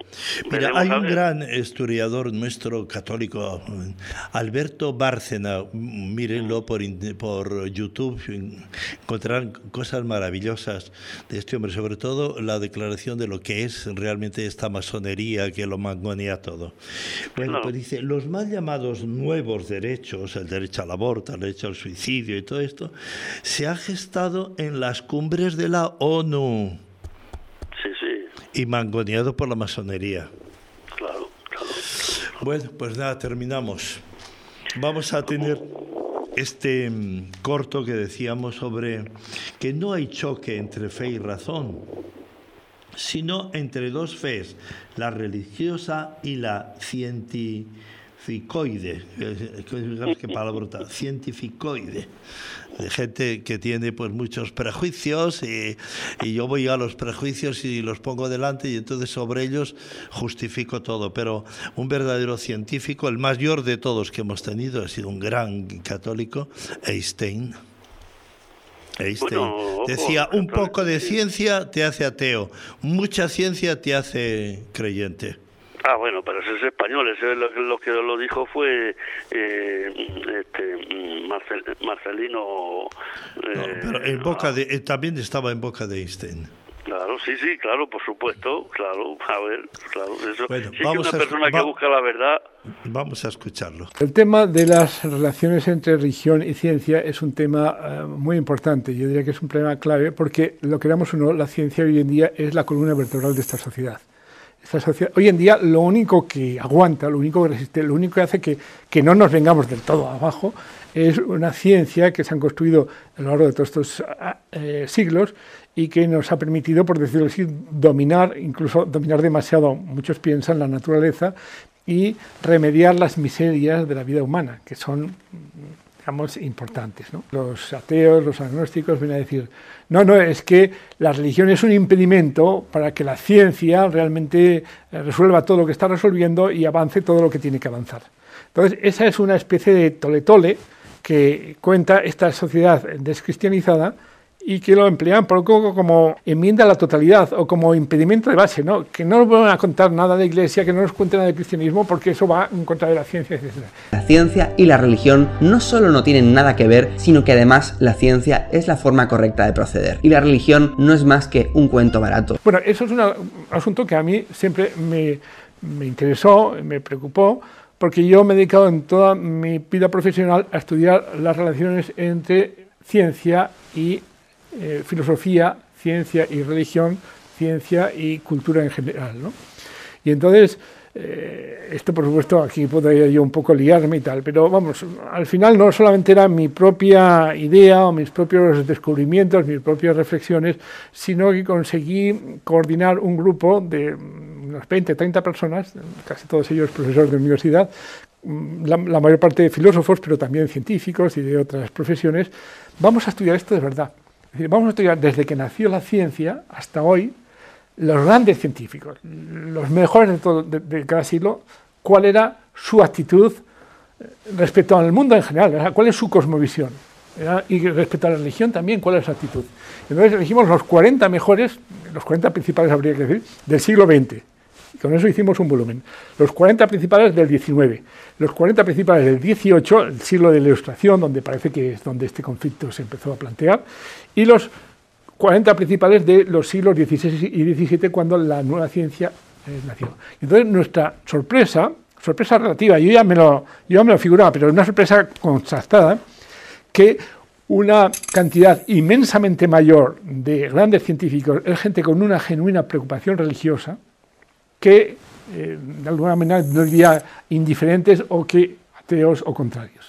Mira, hay un gran historiador nuestro católico, Alberto Bárcena, mírenlo por, por YouTube, encontrarán cosas maravillosas de este hombre, sobre todo la declaración de lo que es realmente esta masonería que lo mangonea todo. Bueno, pues dice, los mal llamados nuevos derechos, el derecho al aborto, el derecho al suicidio y todo esto, se ha gestado en las cumbres de la ONU y mangoneado por la masonería. Claro, claro. Bueno, pues nada, terminamos. Vamos a tener este mm, corto que decíamos sobre que no hay choque entre fe y razón, sino entre dos fees, la religiosa y la cientificoide. ¿Qué palabra? Cientificoide de gente que tiene pues muchos prejuicios y, yo voy a los prejuicios y los pongo delante y entonces sobre ellos justifico todo. Pero un verdadero científico, el mayor de todos que hemos tenido, ha sido un gran católico, Einstein. Einstein decía, un poco de ciencia te hace ateo, mucha ciencia te hace creyente. Ah, bueno, pero ese es español, ese lo, que lo dijo fue eh, este, Marcelino. Eh, pero en boca de, también estaba en boca de Einstein. Claro, sí, sí, claro, por supuesto, claro, a ver, claro, eso. Bueno, vamos una persona que busca la verdad Vamos a escucharlo. El tema de las relaciones entre religión y ciencia es un tema eh, muy importante. Yo diría que es un problema clave porque, lo queramos o no, la ciencia hoy en día es la columna vertebral de esta sociedad. Hoy en día lo único que aguanta, lo único que resiste, lo único que hace que, que no nos vengamos del todo abajo es una ciencia que se han construido a lo largo de todos estos eh, siglos y que nos ha permitido, por decirlo así, dominar, incluso dominar demasiado, muchos piensan, la naturaleza y remediar las miserias de la vida humana, que son, digamos, importantes. Los ateos, los agnósticos vienen a decir, no, no, es que la religión es un impedimento para que la ciencia realmente eh, resuelva todo lo que está resolviendo y avance todo lo que tiene que avanzar. Entonces, esa es una especie de tole-tole que cuenta esta sociedad descristianizada y que lo emplean poco como enmienda a la totalidad o como impedimento de base, ¿no? que no nos van a contar nada de iglesia, que no nos cuenten nada de cristianismo, porque eso va en contra de la ciencia, etc. La ciencia y la religión no solo no tienen nada que ver, sino que además la ciencia es la forma correcta de proceder. Y la religión no es más que un cuento barato. Bueno, eso es un asunto que a mí siempre me, me interesó, me preocupó, porque yo me he dedicado en toda mi vida profesional a estudiar las relaciones entre ciencia y eh, filosofía, ciencia y religión, ciencia y cultura en general. ¿no? Y entonces, eh, esto por supuesto aquí podría yo un poco liarme y tal, pero vamos, al final no solamente era mi propia idea o mis propios descubrimientos, mis propias reflexiones, sino que conseguí coordinar un grupo de unas 20, 30 personas, casi todos ellos profesores de universidad, la, la mayor parte filósofos, pero también científicos y de otras profesiones, vamos a estudiar esto de verdad vamos a estudiar desde que nació la ciencia hasta hoy, los grandes científicos, los mejores de, todo, de, cada siglo, cuál era su actitud eh, respecto al mundo en general, cuál es su cosmovisión. Y respecto a la religión también, cuál es su actitud. Entonces elegimos los 40 mejores, los 40 principales habría que decir, del siglo XX. Con eso hicimos un volumen. Los 40 principales del 19, los 40 principales del 18, el siglo de la Ilustración, donde parece que es donde este conflicto se empezó a plantear, y los 40 principales de los siglos XVI y XVII, cuando la nueva ciencia eh, nació. Entonces, nuestra sorpresa, sorpresa relativa, yo ya me lo, yo me lo figuraba, pero una sorpresa contrastada, que una cantidad inmensamente mayor de grandes científicos es gente con una genuina preocupación religiosa, que eh, de alguna manera no diría indiferentes o que ateos o contrarios.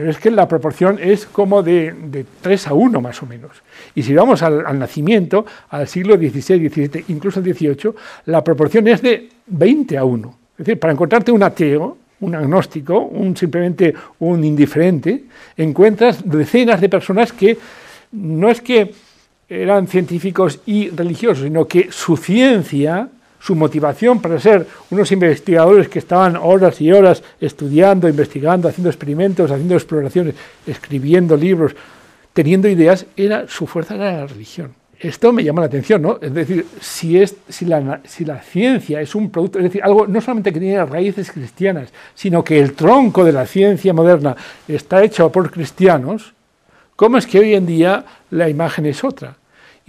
Pero es que la proporción es como de, de 3 a 1 más o menos. Y si vamos al, nacimiento, al siglo XVI, XVII, incluso al XVIII, la proporción es de 20 a 1. Es decir, para encontrarte un ateo, un agnóstico, un, simplemente un indiferente, encuentras decenas de personas que no es que eran científicos y religiosos, sino que su ciencia su motivación para ser unos investigadores que estaban horas y horas estudiando, investigando, haciendo experimentos, haciendo exploraciones, escribiendo libros, teniendo ideas, era su fuerza era la religión. Esto me llama la atención, ¿no? Es decir, si, es, si, la, si la ciencia es un producto, es decir, algo no solamente que tiene raíces cristianas, sino que el tronco de la ciencia moderna está hecho por cristianos, ¿cómo es que hoy en día la imagen es otra?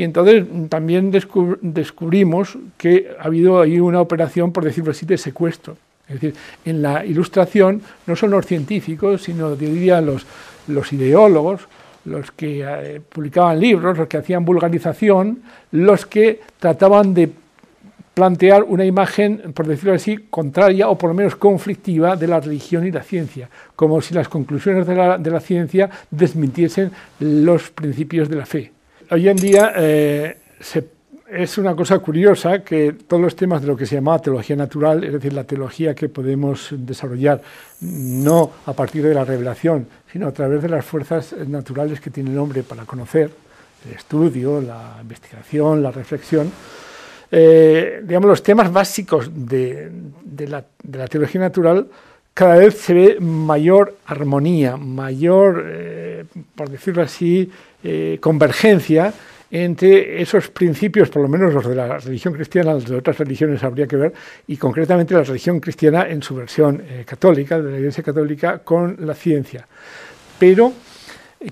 Y entonces también descubrimos que ha habido ahí una operación, por decirlo así, de secuestro. Es decir, en la ilustración no son los científicos, sino diría los, los ideólogos, los que eh, publicaban libros, los que hacían vulgarización, los que trataban de plantear una imagen, por decirlo así, contraria o por lo menos conflictiva de la religión y la ciencia, como si las conclusiones de la, de la ciencia desmintiesen los principios de la fe hoy en día eh, es una cosa curiosa que todos los temas de lo que se llama teología natural, es decir, la teología que podemos desarrollar no a partir de la revelación, sino a través de las fuerzas naturales que tiene el hombre para conocer, el estudio, la investigación, la reflexión, eh, digamos, los temas básicos de, la, teología natural, cada vez se ve mayor armonía, mayor, eh, por decirlo así, eh, convergencia entre esos principios, por lo menos los de la religión cristiana, los de otras religiones habría que ver, y concretamente la religión cristiana en su versión eh, católica, de la Iglesia Católica, con la ciencia. Pero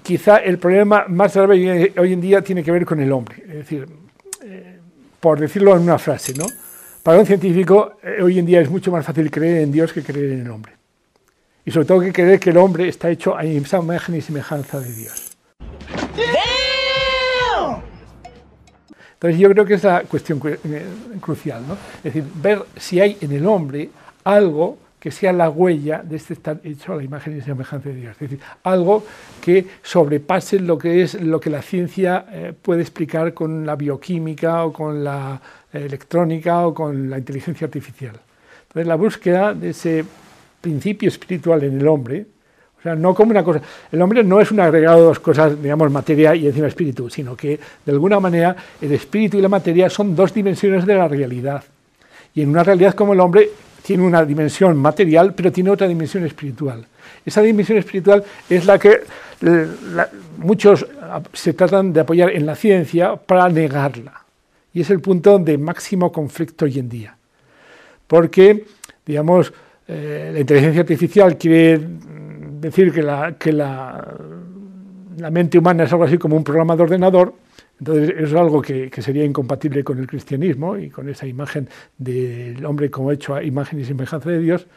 quizá el problema más grave hoy en día tiene que ver con el hombre. Es decir, por decirlo en una frase, ¿no? Para un científico eh, hoy en día es mucho más fácil creer en Dios que creer en el hombre. Y sobre todo que creer que el hombre está hecho a imagen y semejanza de Dios. Entonces yo creo que es la cuestión eh, crucial, ¿no? Es decir, ver si hay en el hombre algo que sea la huella de este estar hecho a la imagen y semejanza de Dios. Es decir, algo que sobrepase lo que es lo que la ciencia eh, puede explicar con la bioquímica o con la electrónica o con la inteligencia artificial. Entonces, la búsqueda de ese principio espiritual en el hombre, o sea, no como una cosa. El hombre no es un agregado de dos cosas, digamos, materia y encima espíritu, sino que de alguna manera el espíritu y la materia son dos dimensiones de la realidad. Y en una realidad como el hombre tiene una dimensión material, pero tiene otra dimensión espiritual. Esa dimensión espiritual es la que muchos se tratan de apoyar en la ciencia para negarla. Y es el punto de máximo conflicto hoy en día. Porque, digamos, eh, la inteligencia artificial quiere decir que, la, mente humana es algo así como un programa de ordenador, entonces es algo que, que, sería incompatible con el cristianismo y con esa imagen del hombre como hecho a imagen y semejanza de Dios.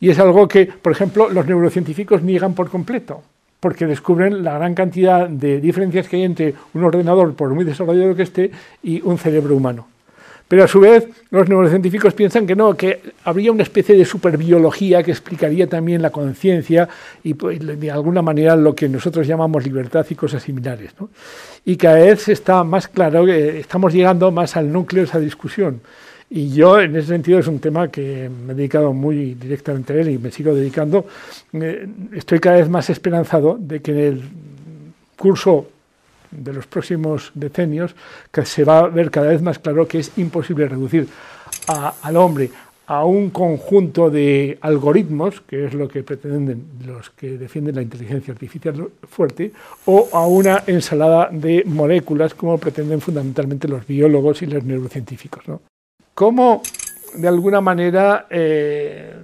Y es algo que, por ejemplo, los neurocientíficos niegan por completo, porque descubren la gran cantidad de diferencias que hay entre un ordenador, por muy desarrollado que esté, y un cerebro humano. Pero a su vez, los neurocientíficos piensan que no, que habría una especie de superbiología que explicaría también la conciencia y pues, de alguna manera lo que nosotros llamamos libertad y cosas similares. Y cada vez está más claro que estamos llegando más al núcleo de esa discusión. Y yo, en ese sentido, es un tema que me he dedicado muy directamente a él y me sigo dedicando. Eh, estoy cada vez más esperanzado de que en el curso de los próximos decenios, se va a ver cada vez más claro que es imposible reducir al hombre a un conjunto de algoritmos, que es lo que pretenden los que defienden la inteligencia artificial fuerte, o a una ensalada de moléculas, como pretenden fundamentalmente los biólogos y los neurocientíficos. ¿Cómo, de alguna manera, eh,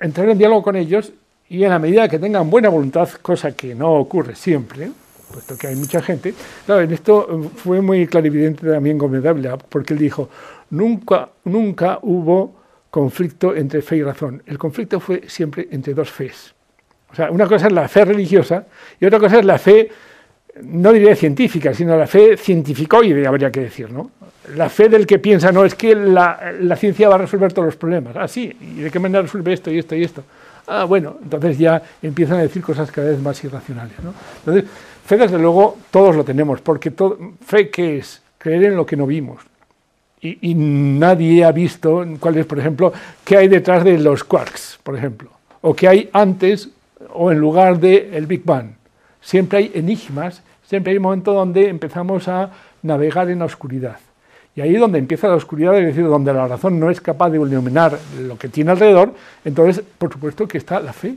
entrar en diálogo con ellos y en la medida que tengan buena voluntad, cosa que no ocurre siempre, puesto que hay mucha gente. En esto eh, fue muy clarividente también Gómez porque él dijo, nunca, nunca hubo conflicto entre fe y razón. El conflicto fue siempre entre dos fes. O sea, una cosa es la fe religiosa y otra cosa es la fe, no diría científica, sino la fe científicoide, habría que decir, ¿no? La fe del que piensa, no, es que la, la ciencia va a resolver todos los problemas. Ah, sí, ¿y de qué manera resuelve esto y esto y esto? Ah, bueno, entonces ya empiezan a decir cosas cada vez más irracionales, ¿no? Entonces, Fe, desde luego, todos lo tenemos, porque fe, ¿qué es? Creer en lo que no vimos. Y, nadie ha visto cuál es, por ejemplo, qué hay detrás de los quarks, por ejemplo, o qué hay antes o en lugar del Big Bang. Siempre hay enigmas, siempre hay un momento donde empezamos a navegar en la oscuridad. Y ahí donde empieza la oscuridad, es decir, donde la razón no es capaz de iluminar lo que tiene alrededor, entonces, por supuesto que está la fe.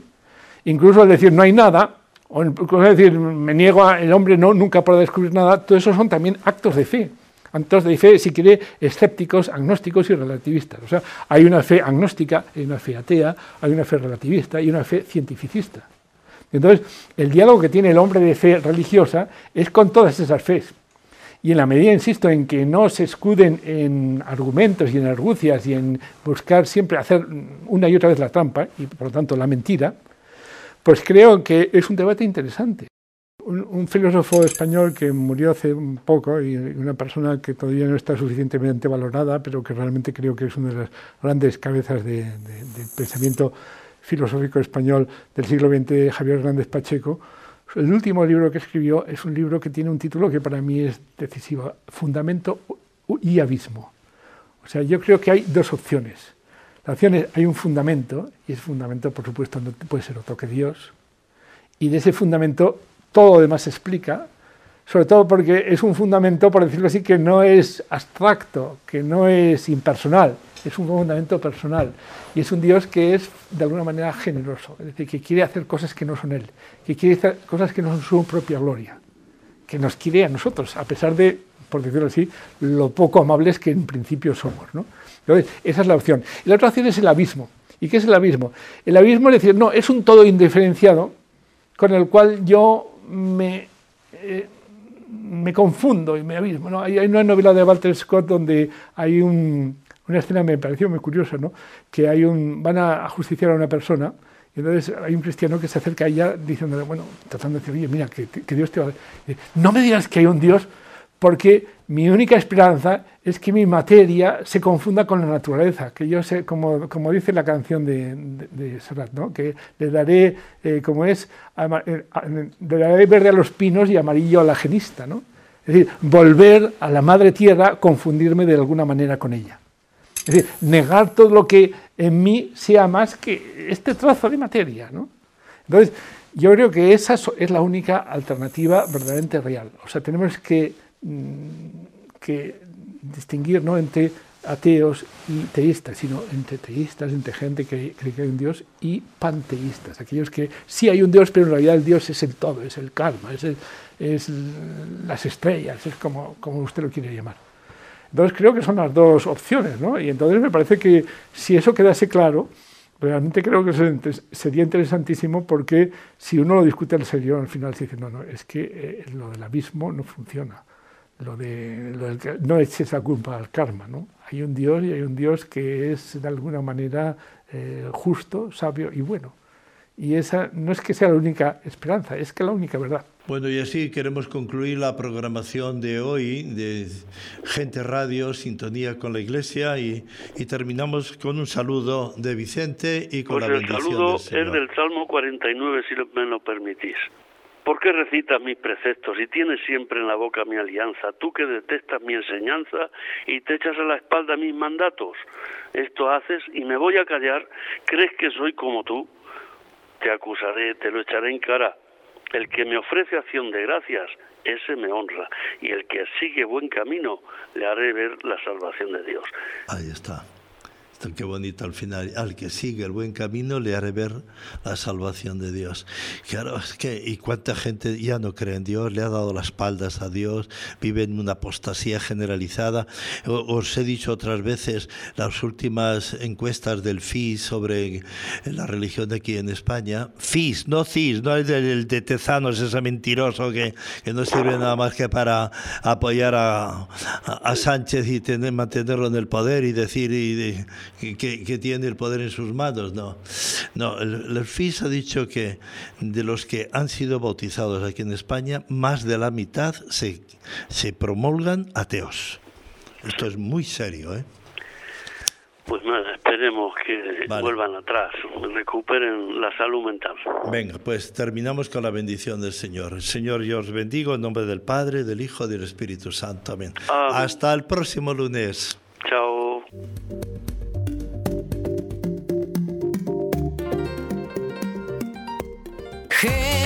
Incluso al decir no hay nada, o es decir, me niego a, el hombre no, nunca podrá descubrir nada, todo eso son también actos de fe. Actos de fe, si quiere, escépticos, agnósticos y relativistas. O sea, hay una fe agnóstica, hay una fe atea, hay una fe relativista y una fe cientificista. Entonces, el diálogo que tiene el hombre de fe religiosa es con todas esas fes. Y en la medida, insisto, en que no se escuden en argumentos y en argucias y en buscar siempre hacer una y otra vez la trampa, y por lo tanto la mentira, pues creo que es un debate interesante. Un, filósofo español que murió hace un poco y una persona que todavía no está suficientemente valorada, pero que realmente creo que es una de las grandes cabezas del pensamiento filosófico español del siglo XX, Javier Hernández Pacheco. El último libro que escribió es un libro que tiene un título que para mí es decisivo, Fundamento y Abismo. O sea, yo creo que hay dos opciones la opción es, hay un fundamento, y ese fundamento, por supuesto, no puede ser otro que Dios, y de ese fundamento todo lo demás se explica, sobre todo porque es un fundamento, por decirlo así, que no es abstracto, que no es impersonal, es un fundamento personal. Y es un Dios que es, de alguna manera, generoso, es decir, que quiere hacer cosas que no son Él, que quiere hacer cosas que no son su propia gloria, que nos quiere a nosotros, a pesar de, por decirlo así, lo poco amables que en principio somos. ¿no? Entonces, esa es la opción. Y la otra opción es el abismo. ¿Y qué es el abismo? El abismo es decir, no, es un todo indiferenciado con el cual yo me, eh, me confundo y me abismo. ¿no? Hay, una novela de Walter Scott donde hay un, una escena me pareció muy curiosa, ¿no? Que hay un, van a justiciar a una persona y entonces hay un cristiano que se acerca a ella diciéndole, bueno, tratando de decir, oye, mira, que, Dios te va a... No me digas que hay un Dios porque mi única esperanza es que mi materia se confunda con la naturaleza, que yo sé, como, como dice la canción de, de, Serrat, ¿no? que le daré, eh, como es, eh, le daré verde a los pinos y amarillo a la genista. ¿no? Es decir, volver a la madre tierra, confundirme de alguna manera con ella. Es decir, negar todo lo que en mí sea más que este trozo de materia. ¿no? Entonces, yo creo que esa es la única alternativa verdaderamente real. O sea, tenemos que, mm, que distinguir no entre ateos y teístas, sino entre teístas, entre gente que cree que hay un Dios y panteístas, aquellos que sí hay un Dios, pero en realidad el Dios es el todo, es el karma, es, las estrellas, es como usted lo quiere llamar. Entonces creo que son las dos opciones, ¿no? Y entonces me parece que si eso quedase claro, realmente creo que sería interesantísimo porque si uno lo discute en serio, al final se dice, no, no, es que eh, lo del abismo no funciona. Lo de, lo no eches la culpa al karma, ¿no? Hay un Dios y hay un Dios que es de alguna manera eh, justo, sabio y bueno. Y esa no es que sea la única esperanza, es que la única verdad. Bueno, y así queremos concluir la programación de hoy de Gente Radio, Sintonía con la Iglesia, y, y terminamos con un saludo de Vicente y con pues la el bendición saludo del Señor. es del Salmo 49, si me lo permitís. ¿Por qué recitas mis preceptos y tienes siempre en la boca mi alianza? Tú que detestas mi enseñanza y te echas a la espalda mis mandatos. Esto haces y me voy a callar. ¿Crees que soy como tú? Te acusaré, te lo echaré en cara. El que me ofrece acción de gracias, ese me honra. Y el que sigue buen camino, le haré ver la salvación de Dios. Ahí está. Esto qué bonito al final. Al que sigue el buen camino le haré ver la salvación de Dios. Claro, es que, y cuánta gente ya no cree en Dios, le ha dado las espaldas a Dios, vive en una apostasía generalizada. Os he dicho otras veces las últimas encuestas del FIS sobre la religión de aquí en España. FIS, no CIS, no el de, el de Tezanos, ese mentiroso que, que no sirve nada más que para apoyar a, a- a Sánchez y tener, mantenerlo en el poder y decir y que, tiene el poder en sus manos. No, no el, FIS ha dicho que de los que han sido bautizados aquí en España, más de la mitad se, se promulgan ateos. Esto es muy serio, ¿eh? Pues nada, esperemos que Vale. vuelvan atrás, recuperen la salud mental. Venga, pues terminamos con la bendición del Señor. Señor, yo os bendigo en nombre del Padre, del Hijo y del Espíritu Santo. Amén. Amén. Hasta el próximo lunes. mujer.